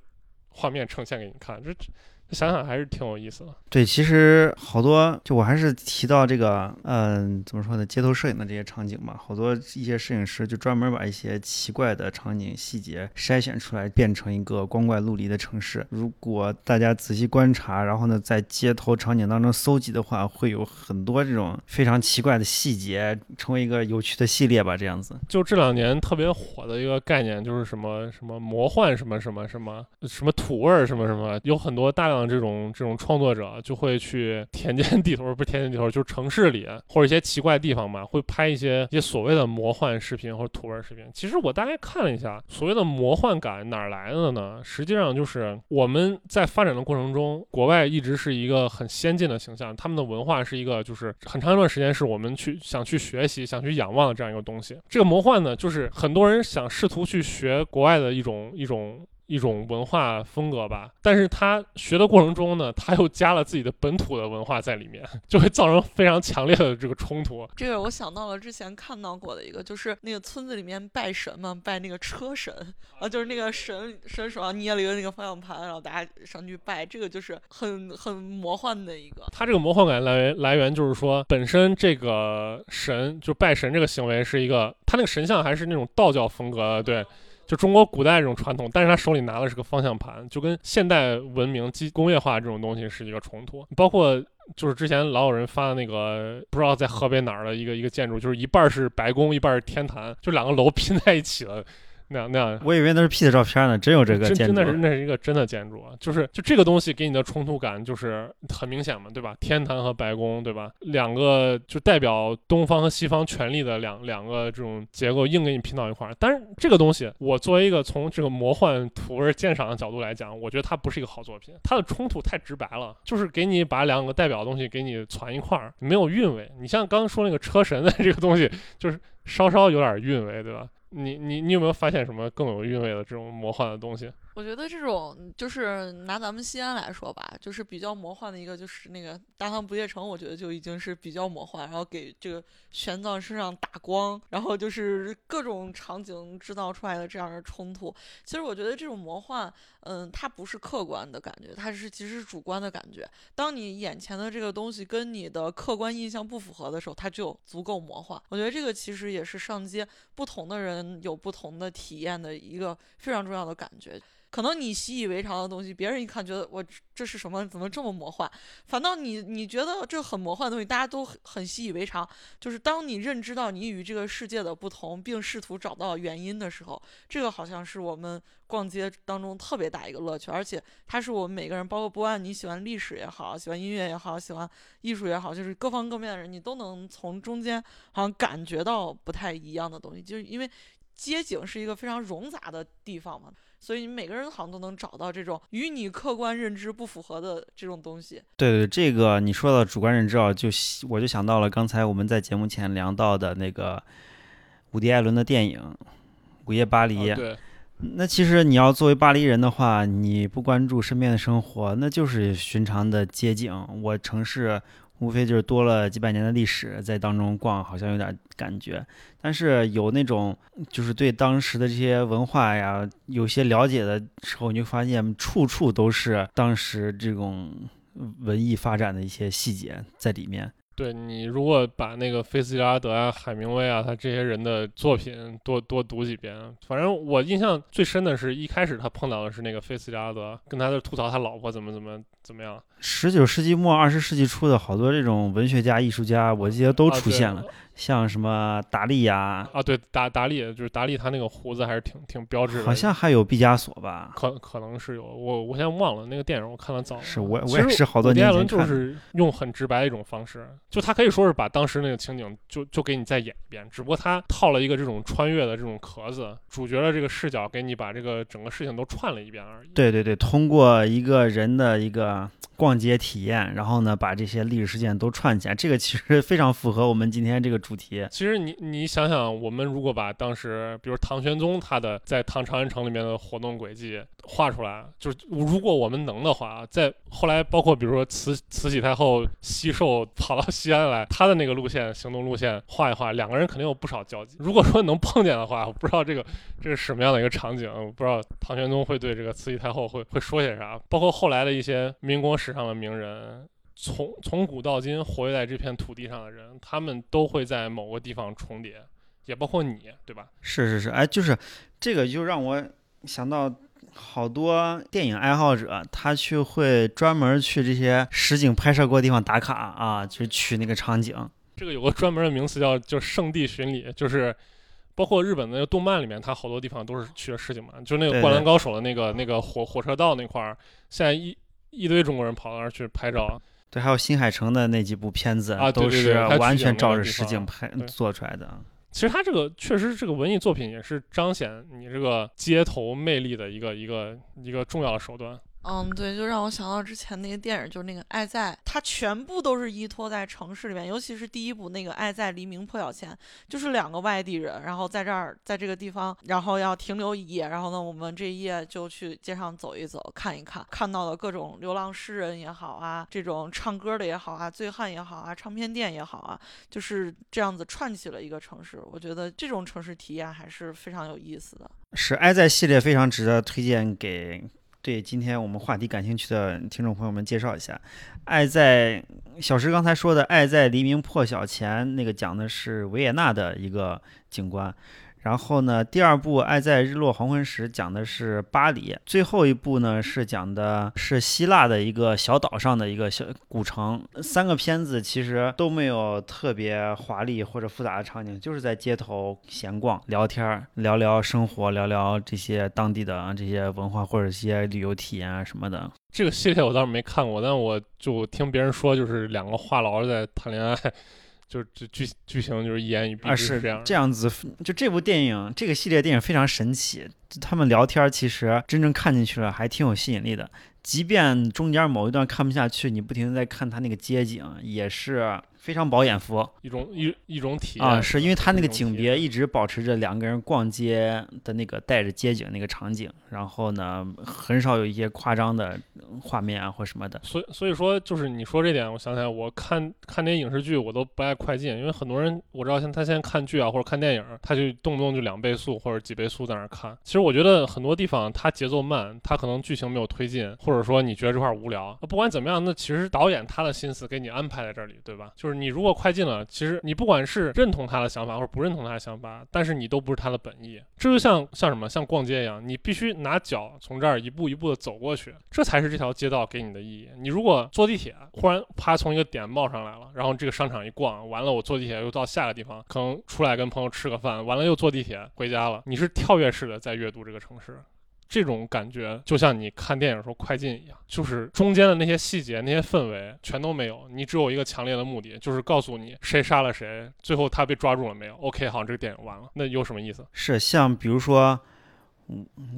画面呈现给你看，这。想想还是挺有意思的。对，其实好多，就我还是提到这个，嗯，怎么说呢？街头摄影的这些场景嘛，好多一些摄影师就专门把一些奇怪的场景细节筛选出来，变成一个光怪陆离的城市。如果大家仔细观察，然后呢，在街头场景当中搜集的话，会有很多这种非常奇怪的细节，成为一个有趣的系列吧。这样子，就这两年特别火的一个概念，就是什么什么魔幻什么什么什么什么土味儿什么什么，有很多大量。像这种这种创作者就会去 *laughs* 田间地头，不是田间地头，就是城市里或者一些奇怪的地方嘛，会拍一些一些所谓的魔幻视频或者土味视频。其实我大概看了一下，所谓的魔幻感哪来的呢？实际上就是我们在发展的过程中，国外一直是一个很先进的形象，他们的文化是一个就是很长一段时间是我们去想去学习、想去仰望的这样一个东西。这个魔幻呢，就是很多人想试图去学国外的一种一种。一种文化风格吧，但是他学的过程中呢，他又加了自己的本土的文化在里面，就会造成非常强烈的这个冲突。这个我想到了之前看到过的一个，就是那个村子里面拜神嘛，拜那个车神啊，就是那个神神手上捏了一个那个方向盘，然后大家上去拜，这个就是很很魔幻的一个。他这个魔幻感来源来源就是说，本身这个神就拜神这个行为是一个，他那个神像还是那种道教风格，对。就中国古代这种传统，但是他手里拿的是个方向盘，就跟现代文明机工业化这种东西是一个冲突。包括就是之前老有人发的那个，不知道在河北哪儿的一个一个建筑，就是一半是白宫，一半是天坛，就两个楼 *laughs* 拼在一起了。那样那样，我以为那是 P 的照片呢，真有这个建筑。真的是那是一个真的建筑，就是就这个东西给你的冲突感就是很明显嘛，对吧？天坛和白宫，对吧？两个就代表东方和西方权力的两两个这种结构硬给你拼到一块儿。但是这个东西，我作为一个从这个魔幻土味鉴赏的角度来讲，我觉得它不是一个好作品。它的冲突太直白了，就是给你把两个代表的东西给你攒一块儿，没有韵味。你像刚刚说那个车神的这个东西，就是稍稍有点韵味，对吧？你你你有没有发现什么更有韵味的这种魔幻的东西？我觉得这种就是拿咱们西安来说吧，就是比较魔幻的一个，就是那个大唐不夜城，我觉得就已经是比较魔幻。然后给这个玄奘身上打光，然后就是各种场景制造出来的这样的冲突。其实我觉得这种魔幻，嗯，它不是客观的感觉，它是其实是主观的感觉。当你眼前的这个东西跟你的客观印象不符合的时候，它就足够魔幻。我觉得这个其实也是上街不同的人有不同的体验的一个非常重要的感觉。可能你习以为常的东西，别人一看觉得我这是什么？怎么这么魔幻？反倒你你觉得这很魔幻的东西，大家都很习以为常。就是当你认知到你与这个世界的不同，并试图找到原因的时候，这个好像是我们逛街当中特别大一个乐趣。而且它是我们每个人，包括不管你喜欢历史也好，喜欢音乐也好，喜欢艺术也好，就是各方各面的人，你都能从中间好像感觉到不太一样的东西。就是因为街景是一个非常冗杂的地方嘛。所以你每个人好像都能找到这种与你客观认知不符合的这种东西。对对，这个你说到主观认知啊，就我就想到了刚才我们在节目前聊到的那个伍迪·艾伦的电影《午夜巴黎》。对。那其实你要作为巴黎人的话，你不关注身边的生活，那就是寻常的街景。我城市。无非就是多了几百年的历史，在当中逛，好像有点感觉。但是有那种就是对当时的这些文化呀，有些了解的时候，你就发现处处都是当时这种文艺发展的一些细节在里面。对你，如果把那个菲茨杰拉德啊、海明威啊，他这些人的作品多多读几遍，反正我印象最深的是一开始他碰到的是那个菲茨杰拉德，跟他在吐槽他老婆怎么怎么怎么样。十九世纪末二十世纪初的好多这种文学家、艺术家，我记得都出现了。像什么达利呀？啊，对，达达利就是达利，他那个胡子还是挺挺标志的。好像还有毕加索吧？可可能是有，我我现在忘了那个电影，我看的早。是我我也是好多年前看。就是用很直白的一种方式，就他可以说是把当时那个情景就就给你再演一遍，只不过他套了一个这种穿越的这种壳子，主角的这个视角给你把这个整个事情都串了一遍而已。对对对，通过一个人的一个逛街体验，然后呢把这些历史事件都串起来，这个其实非常符合我们今天这个主题。其实。你你想想，我们如果把当时，比如唐玄宗他的在唐长安城里面的活动轨迹画出来，就是如果我们能的话，在后来包括比如说慈慈禧太后西狩跑到西安来，他的那个路线行动路线画一画，两个人肯定有不少交集。如果说能碰见的话，我不知道这个这是什么样的一个场景，我不知道唐玄宗会对这个慈禧太后会会说些啥。包括后来的一些民国史上的名人。从从古到今活跃在这片土地上的人，他们都会在某个地方重叠，也包括你，对吧？是是是，哎，就是这个就让我想到好多电影爱好者，他去会专门去这些实景拍摄过的地方打卡啊，就取那个场景。这个有个专门的名词叫就圣地巡礼，就是包括日本的那个动漫里面，它好多地方都是去的实景嘛，就那个灌篮高手的那个那个火火车道那块儿，现在一一堆中国人跑到那儿去拍照。对，还有新海诚的那几部片子啊，都是完全照着实景拍做出来的。其实他这个确实这个文艺作品，也是彰显你这个街头魅力的一个一个一个重要的手段。嗯，对，就让我想到之前那个电影，就是那个《爱在》，它全部都是依托在城市里面，尤其是第一部那个《爱在黎明破晓前》，就是两个外地人，然后在这儿，在这个地方，然后要停留一夜，然后呢，我们这一夜就去街上走一走，看一看，看到的各种流浪诗人也好啊，这种唱歌的也好啊，醉汉也好啊，唱片店也好啊，就是这样子串起了一个城市。我觉得这种城市体验还是非常有意思的。是《爱在》系列非常值得推荐给。对今天我们话题感兴趣的听众朋友们介绍一下，《爱在》小石刚才说的《爱在黎明破晓前》，那个讲的是维也纳的一个景观，然后呢，第二部《爱在日落黄昏时》讲的是巴黎，最后一部呢是讲的是希腊的一个小岛上的一个小古城。三个片子其实都没有特别华丽或者复杂的场景，就是在街头闲逛、聊天、聊聊生活、聊聊这些当地的这些文化或者一些旅游体验啊什么的。这个系列我倒是没看过，但我就听别人说，就是两个话痨在谈恋爱。就是这剧剧情就是一言以蔽之这样这样子，就这部电影这个系列电影非常神奇，他们聊天其实真正看进去了还挺有吸引力的，即便中间某一段看不下去，你不停的在看他那个街景也是。非常饱眼福，一种一一种体验啊，是因为他那个景别一直保持着两个人逛街的那个带着街景那个场景，然后呢，很少有一些夸张的画面啊或什么的。所以所以说，就是你说这点，我想起来，我看看那些影视剧，我都不爱快进，因为很多人我知道，像他现在看剧啊或者看电影，他就动不动就两倍速或者几倍速在那看。其实我觉得很多地方他节奏慢，他可能剧情没有推进，或者说你觉得这块无聊。不管怎么样，那其实导演他的心思给你安排在这里，对吧？就是。你如果快进了，其实你不管是认同他的想法或者不认同他的想法，但是你都不是他的本意。这就像像什么，像逛街一样，你必须拿脚从这儿一步一步的走过去，这才是这条街道给你的意义。你如果坐地铁，忽然啪从一个点冒上来了，然后这个商场一逛完了，我坐地铁又到下个地方，可能出来跟朋友吃个饭，完了又坐地铁回家了。你是跳跃式的在阅读这个城市。这种感觉就像你看电影时候快进一样，就是中间的那些细节、那些氛围全都没有，你只有一个强烈的目的，就是告诉你谁杀了谁，最后他被抓住了没有？OK，好，这个电影完了，那有什么意思？是像比如说，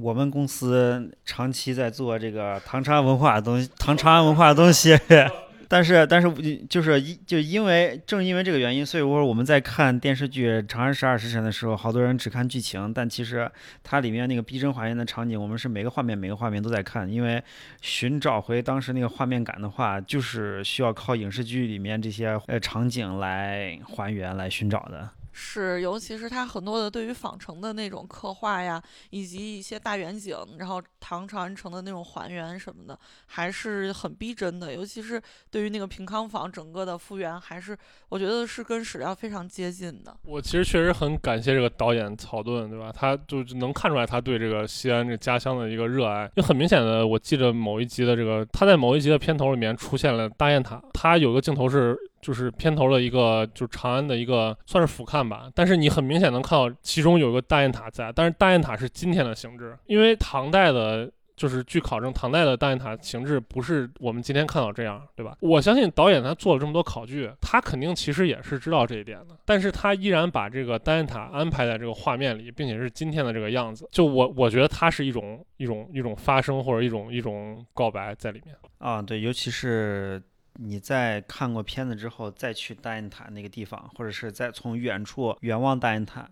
我们公司长期在做这个唐长安文化的东西，唐长安文化的东西。*laughs* 但是，但是，就是因就因为正因为这个原因，所以我说我们在看电视剧《长安十二时辰》的时候，好多人只看剧情，但其实它里面那个逼真还原的场景，我们是每个画面每个画面都在看，因为寻找回当时那个画面感的话，就是需要靠影视剧里面这些呃场景来还原来寻找的。是，尤其是它很多的对于仿城的那种刻画呀，以及一些大远景，然后唐长安城的那种还原什么的，还是很逼真的。尤其是对于那个平康坊整个的复原，还是我觉得是跟史料非常接近的。我其实确实很感谢这个导演曹盾，对吧？他就能看出来他对这个西安这家乡的一个热爱。因为很明显的，我记得某一集的这个，他在某一集的片头里面出现了大雁塔，他有个镜头是。就是片头的一个，就是长安的一个，算是俯瞰吧。但是你很明显能看到其中有一个大雁塔在，但是大雁塔是今天的形制，因为唐代的，就是据考证，唐代的大雁塔形制不是我们今天看到这样，对吧？我相信导演他做了这么多考据，他肯定其实也是知道这一点的，但是他依然把这个大雁塔安排在这个画面里，并且是今天的这个样子。就我我觉得它是一种一种一种发声或者一种一种告白在里面啊，对，尤其是。你在看过片子之后，再去大雁塔那个地方，或者是再从远处远望大雁塔。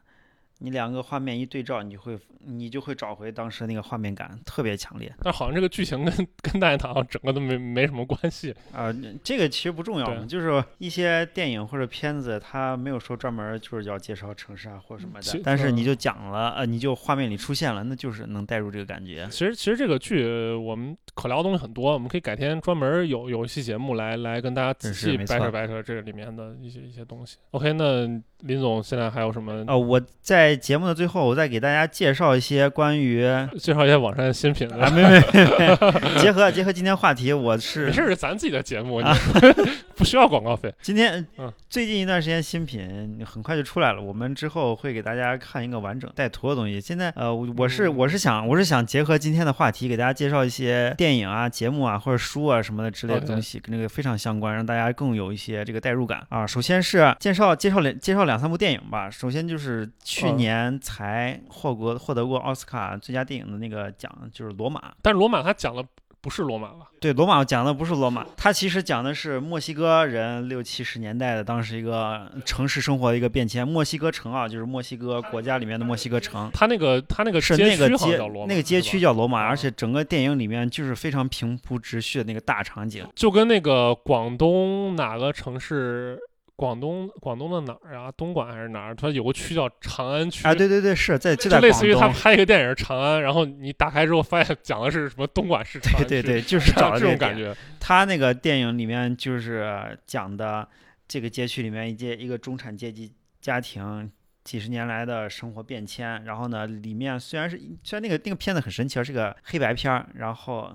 你两个画面一对照，你就会你就会找回当时那个画面感，特别强烈。但好像这个剧情跟跟大雁塔整个都没没什么关系啊。这个其实不重要，就是一些电影或者片子，它没有说专门就是要介绍城市啊或什么的，但是你就讲了，呃，你就画面里出现了，那就是能带入这个感觉。其实其实这个剧我们可聊的东西很多，我们可以改天专门有有一期节目来来跟大家仔细掰扯掰扯这里面的一些一些东西。OK，那林总现在还有什么？呃，我在。在节目的最后，我再给大家介绍一些关于介绍一些网上的新品啊，没没没，*laughs* 结合结合今天话题，我是这是咱自己的节目，*laughs* 不需要广告费。今天嗯最近一段时间新品很快就出来了，我们之后会给大家看一个完整带图的东西。现在呃，我是我是想我是想结合今天的话题，给大家介绍一些电影啊、节目啊或者书啊什么的之类的东西，跟这个非常相关，让大家更有一些这个代入感啊。首先是介绍介绍两介绍两三部电影吧。首先就是去。年才获过获得过奥斯卡最佳电影的那个奖，就是《罗马》。但是《罗马》它讲的不是罗马吧？对，《罗马》讲的不是罗马，它其实讲的是墨西哥人六七十年代的当时一个城市生活的一个变迁。墨西哥城啊，就是墨西哥国家里面的墨西哥城。它那个它那个是那个街那个街区叫罗马，而且整个电影里面就是非常平铺直叙的那个大场景，就跟那个广东哪个城市。广东广东的哪儿啊？东莞还是哪儿？它有个区叫长安区啊！对对对，是在就类似于他拍一个电影《长安》，然后你打开之后发现讲的是什么东莞市对对对，就是找这种感觉。他那个电影里面就是讲的这个街区里面一街一个中产阶级家庭几十年来的生活变迁。然后呢，里面虽然是虽然那个那个片子很神奇，是个黑白片儿，然后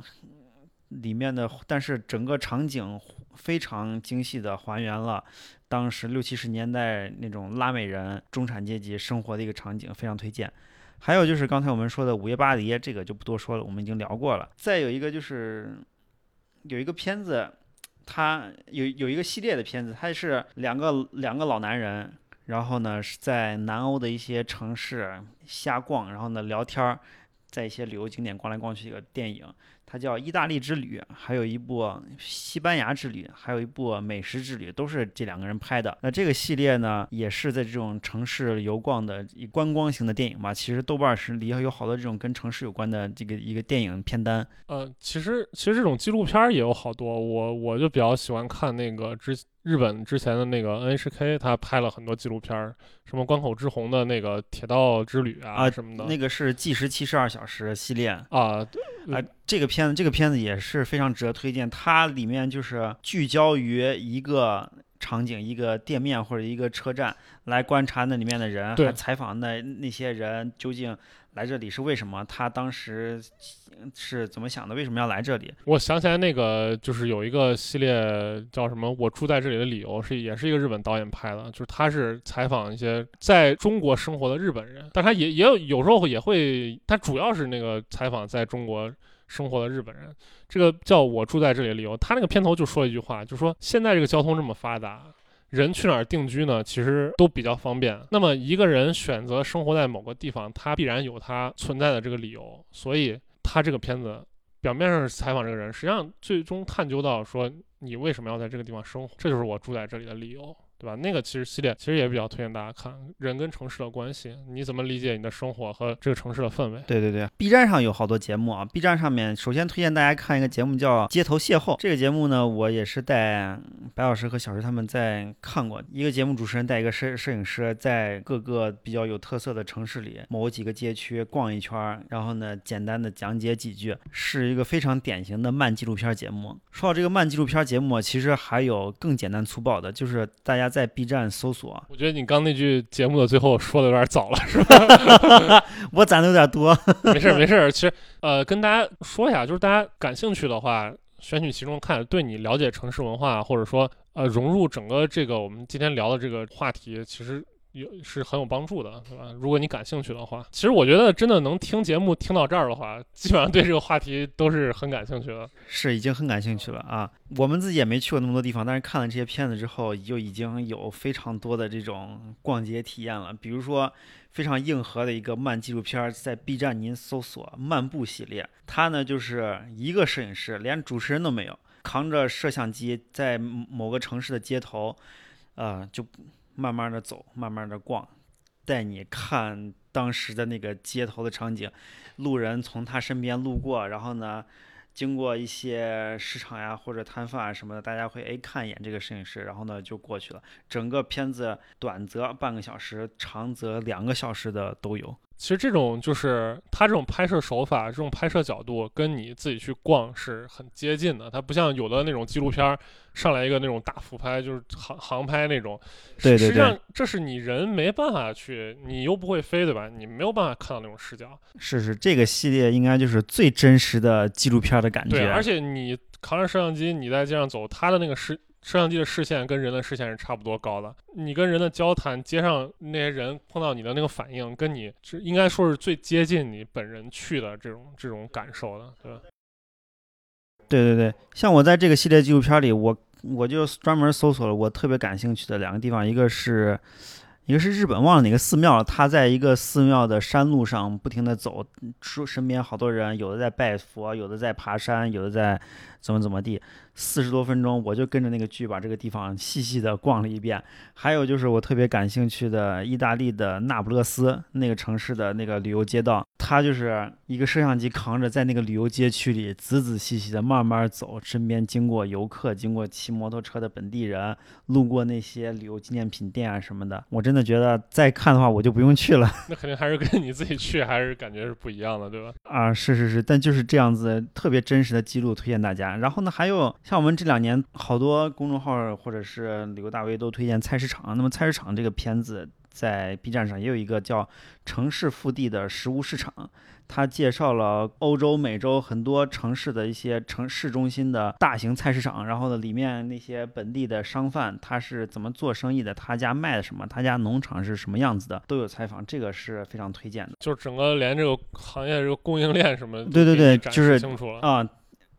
里面的但是整个场景非常精细的还原了当时六七十年代那种拉美人中产阶级生活的一个场景，非常推荐。还有就是刚才我们说的《午夜巴黎》，这个就不多说了，我们已经聊过了。再有一个就是有一个片子，它有有一个系列的片子，它是两个两个老男人，然后呢是在南欧的一些城市瞎逛，然后呢聊天儿，在一些旅游景点逛来逛去一个电影。它叫《意大利之旅》，还有一部《西班牙之旅》，还有一部《美食之旅》，都是这两个人拍的。那这个系列呢，也是在这种城市游逛的以观光型的电影吧。其实豆瓣是里有好多这种跟城市有关的这个一个电影片单。呃，其实其实这种纪录片也有好多，我我就比较喜欢看那个之日本之前的那个 NHK，他拍了很多纪录片儿，什么关口之红的那个铁道之旅啊什么的。那个是计时七十二小时系列啊。啊，这个片子，这个片子也是非常值得推荐。它里面就是聚焦于一个场景、一个店面或者一个车站，来观察那里面的人，还采访那那些人究竟。来这里是为什么？他当时是怎么想的？为什么要来这里？我想起来，那个就是有一个系列叫什么？我住在这里的理由是，也是一个日本导演拍的，就是他是采访一些在中国生活的日本人，但他也也有有时候也会，他主要是那个采访在中国生活的日本人。这个叫我住在这里的理由，他那个片头就说一句话，就说现在这个交通这么发达。人去哪儿定居呢？其实都比较方便。那么一个人选择生活在某个地方，他必然有他存在的这个理由。所以他这个片子表面上是采访这个人，实际上最终探究到说你为什么要在这个地方生活，这就是我住在这里的理由。对吧？那个其实系列其实也比较推荐大家看，人跟城市的关系，你怎么理解你的生活和这个城市的氛围？对对对，B 站上有好多节目啊。B 站上面首先推荐大家看一个节目叫《街头邂逅》，这个节目呢，我也是带白老师和小石他们在看过。一个节目主持人带一个摄摄影师，在各个比较有特色的城市里某几个街区逛一圈，然后呢，简单的讲解几句，是一个非常典型的慢纪录片节目。说到这个慢纪录片节目，其实还有更简单粗暴的，就是大家。在 B 站搜索，我觉得你刚那句节目的最后说的有点早了，是吧？*laughs* 我攒的有点多，没事没事。其实，呃，跟大家说一下，就是大家感兴趣的话，选取其中看，对你了解城市文化，或者说呃融入整个这个我们今天聊的这个话题，其实。有是很有帮助的，对吧？如果你感兴趣的话，其实我觉得真的能听节目听到这儿的话，基本上对这个话题都是很感兴趣的。是已经很感兴趣了啊！我们自己也没去过那么多地方，但是看了这些片子之后，就已经有非常多的这种逛街体验了。比如说非常硬核的一个慢纪录片，在 B 站您搜索“漫步”系列，它呢就是一个摄影师，连主持人都没有，扛着摄像机在某个城市的街头，呃，就。慢慢的走，慢慢的逛，带你看当时的那个街头的场景，路人从他身边路过，然后呢，经过一些市场呀或者摊贩啊什么的，大家会哎看一眼这个摄影师，然后呢就过去了。整个片子短则半个小时，长则两个小时的都有。其实这种就是他这种拍摄手法，这种拍摄角度跟你自己去逛是很接近的。它不像有的那种纪录片上来一个那种大俯拍，就是航航拍那种。对对对。实际上这是你人没办法去，你又不会飞，对吧？你没有办法看到那种视角。是是，这个系列应该就是最真实的纪录片的感觉。对，而且你扛着摄像机，你在街上走，它的那个视。摄像机的视线跟人的视线是差不多高的，你跟人的交谈，街上那些人碰到你的那个反应，跟你是应该说是最接近你本人去的这种这种感受的，对吧？对对对，像我在这个系列纪录片里，我我就专门搜索了我特别感兴趣的两个地方，一个是。一个是日本忘了哪个寺庙，他在一个寺庙的山路上不停地走，说身边好多人，有的在拜佛，有的在爬山，有的在怎么怎么地。四十多分钟，我就跟着那个剧把这个地方细细的逛了一遍。还有就是我特别感兴趣的意大利的那不勒斯那个城市的那个旅游街道，它就是一个摄像机扛着在那个旅游街区里仔仔细细的慢慢走，身边经过游客，经过骑摩托车的本地人，路过那些旅游纪念品店啊什么的，我真的觉得再看的话我就不用去了。那肯定还是跟你自己去还是感觉是不一样的，对吧？啊，是是是，但就是这样子特别真实的记录推荐大家。然后呢，还有。像我们这两年好多公众号或者是旅游大 V 都推荐菜市场，那么菜市场这个片子在 B 站上也有一个叫“城市腹地”的食物市场，它介绍了欧洲、美洲很多城市的一些城市中心的大型菜市场，然后呢，里面那些本地的商贩他是怎么做生意的，他家卖的什么，他家农场是什么样子的，都有采访，这个是非常推荐的。就是整个连这个行业这个供应链什么，对对对，就是清楚了啊。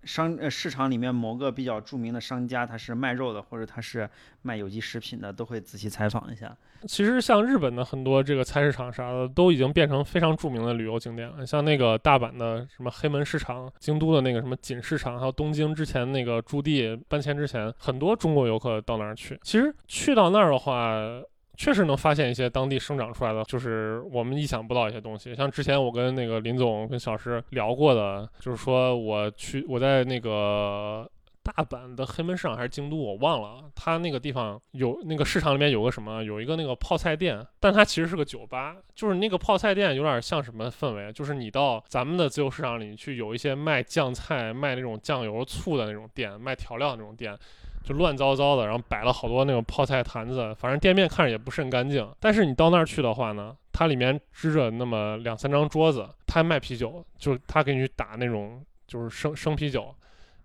商呃市场里面某个比较著名的商家，他是卖肉的，或者他是卖有机食品的，都会仔细采访一下。其实像日本的很多这个菜市场啥的，都已经变成非常著名的旅游景点了。像那个大阪的什么黑门市场，京都的那个什么锦市场，还有东京之前那个驻地搬迁之前，很多中国游客到那儿去。其实去到那儿的话。确实能发现一些当地生长出来的，就是我们意想不到一些东西。像之前我跟那个林总、跟小石聊过的，就是说我去我在那个大阪的黑门市场还是京都，我忘了。他那个地方有那个市场里面有个什么，有一个那个泡菜店，但它其实是个酒吧。就是那个泡菜店有点像什么氛围？就是你到咱们的自由市场里去，有一些卖酱菜、卖那种酱油、醋的那种店，卖调料的那种店。就乱糟糟的，然后摆了好多那种泡菜坛子，反正店面看着也不甚干净。但是你到那儿去的话呢，它里面支着那么两三张桌子，他卖啤酒，就他给你打那种就是生生啤酒，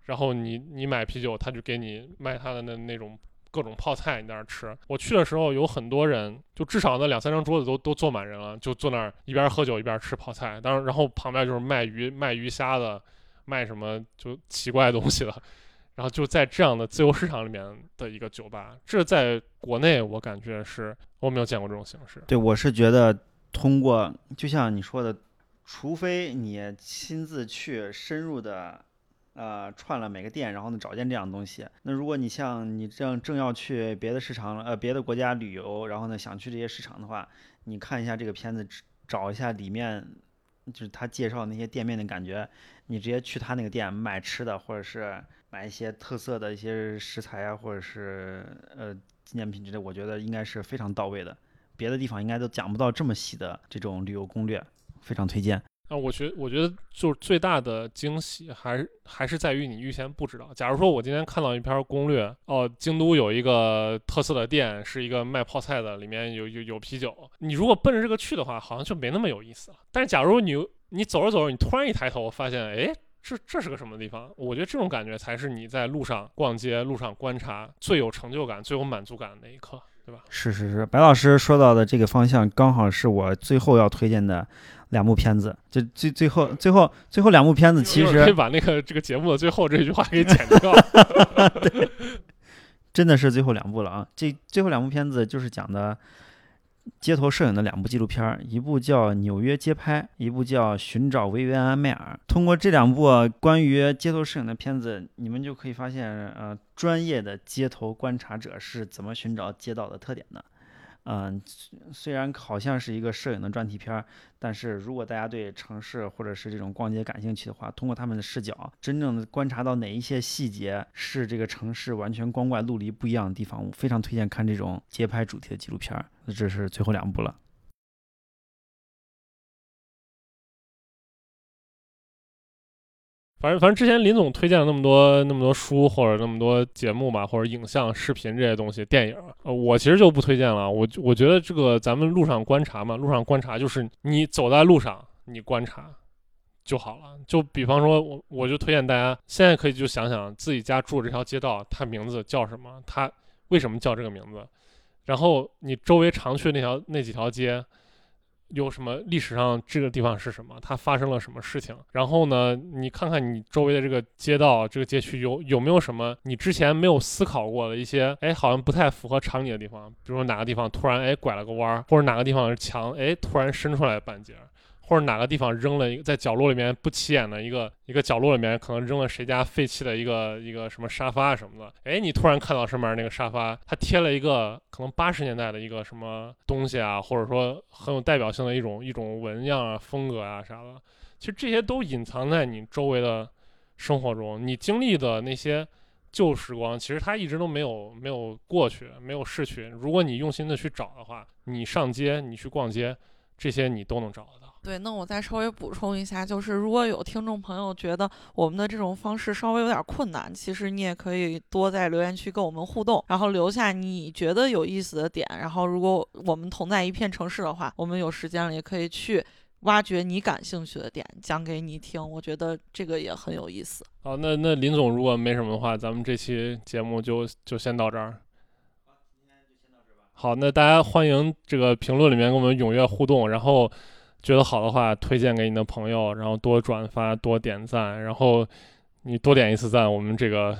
然后你你买啤酒，他就给你卖他的那那种各种泡菜，你在那儿吃。我去的时候有很多人，就至少那两三张桌子都都坐满人了，就坐那儿一边喝酒一边吃泡菜。当然，然后旁边就是卖鱼卖鱼虾的，卖什么就奇怪的东西了。然后就在这样的自由市场里面的一个酒吧，这在国内我感觉是我没有见过这种形式。对，我是觉得通过就像你说的，除非你亲自去深入的，呃，串了每个店，然后呢找见这样的东西。那如果你像你这样正要去别的市场，呃，别的国家旅游，然后呢想去这些市场的话，你看一下这个片子，找一下里面就是他介绍那些店面的感觉，你直接去他那个店买吃的，或者是。买一些特色的一些食材啊，或者是呃纪念品之类，我觉得应该是非常到位的。别的地方应该都讲不到这么细的这种旅游攻略，非常推荐。啊，我觉我觉得就是最大的惊喜还是还是在于你预先不知道。假如说我今天看到一篇攻略，哦，京都有一个特色的店，是一个卖泡菜的，里面有有有啤酒。你如果奔着这个去的话，好像就没那么有意思了。但是假如你你走着走着，你突然一抬头，发现哎。这这是个什么地方？我觉得这种感觉才是你在路上逛街、路上观察最有成就感、最有满足感的那一刻，对吧？是是是，白老师说到的这个方向，刚好是我最后要推荐的两部片子。就最最后最后最后两部片子，其实可以把那个这个节目的最后这句话给剪掉。*laughs* *laughs* 真的是最后两部了啊！这最后两部片子就是讲的。街头摄影的两部纪录片，一部叫《纽约街拍》，一部叫《寻找维维安·迈尔》。通过这两部关于街头摄影的片子，你们就可以发现，呃，专业的街头观察者是怎么寻找街道的特点的。嗯，虽然好像是一个摄影的专题片儿，但是如果大家对城市或者是这种逛街感兴趣的话，通过他们的视角，真正的观察到哪一些细节是这个城市完全光怪陆离不一样的地方，我非常推荐看这种街拍主题的纪录片儿。那这是最后两部了。反正反正之前林总推荐了那么多那么多书或者那么多节目吧，或者影像、视频这些东西，电影，呃，我其实就不推荐了。我我觉得这个咱们路上观察嘛，路上观察就是你走在路上，你观察就好了。就比方说，我我就推荐大家现在可以就想想自己家住这条街道，它名字叫什么？它为什么叫这个名字？然后你周围常去那条那几条街。有什么历史上这个地方是什么？它发生了什么事情？然后呢，你看看你周围的这个街道、这个街区有有没有什么你之前没有思考过的一些，哎，好像不太符合常理的地方。比如说哪个地方突然哎拐了个弯儿，或者哪个地方是墙哎突然伸出来半截。或者哪个地方扔了一个在角落里面不起眼的一个一个角落里面，可能扔了谁家废弃的一个一个什么沙发什么的，哎，你突然看到上面那个沙发，它贴了一个可能八十年代的一个什么东西啊，或者说很有代表性的一种一种纹样啊、风格啊啥的，其实这些都隐藏在你周围的生活中，你经历的那些旧时光，其实它一直都没有没有过去，没有逝去。如果你用心的去找的话，你上街，你去逛街，这些你都能找得到。对，那我再稍微补充一下，就是如果有听众朋友觉得我们的这种方式稍微有点困难，其实你也可以多在留言区跟我们互动，然后留下你觉得有意思的点。然后，如果我们同在一片城市的话，我们有时间了也可以去挖掘你感兴趣的点，讲给你听。我觉得这个也很有意思。好，那那林总如果没什么的话，咱们这期节目就就先到这儿。好，那大家欢迎这个评论里面跟我们踊跃互动，然后。觉得好的话，推荐给你的朋友，然后多转发、多点赞，然后你多点一次赞，我们这个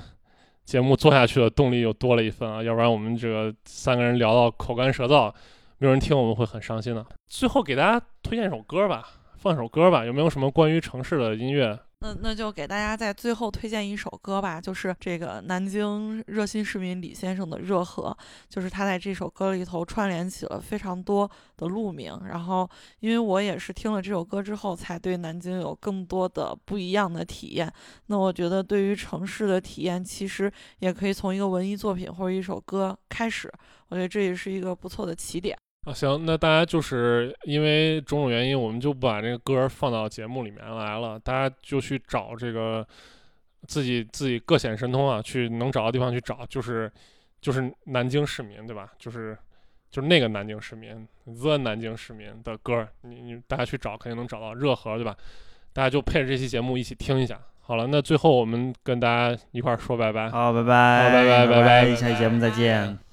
节目做下去的动力又多了一份啊！要不然我们这个三个人聊到口干舌燥，没有人听，我们会很伤心的。最后给大家推荐一首歌吧，放一首歌吧，有没有什么关于城市的音乐？那那就给大家在最后推荐一首歌吧，就是这个南京热心市民李先生的《热河》，就是他在这首歌里头串联起了非常多的路名。然后，因为我也是听了这首歌之后，才对南京有更多的不一样的体验。那我觉得，对于城市的体验，其实也可以从一个文艺作品或者一首歌开始。我觉得这也是一个不错的起点。啊，行，那大家就是因为种种原因，我们就不把这个歌放到节目里面来了。大家就去找这个自己自己各显神通啊，去能找到地方去找，就是就是南京市民对吧？就是就是那个南京市民，the 南京市民的歌，你你大家去找，肯定能找到热河对吧？大家就配着这期节目一起听一下。好了，那最后我们跟大家一块儿说拜拜。好，拜拜。好，拜拜，拜拜，下期节目再见。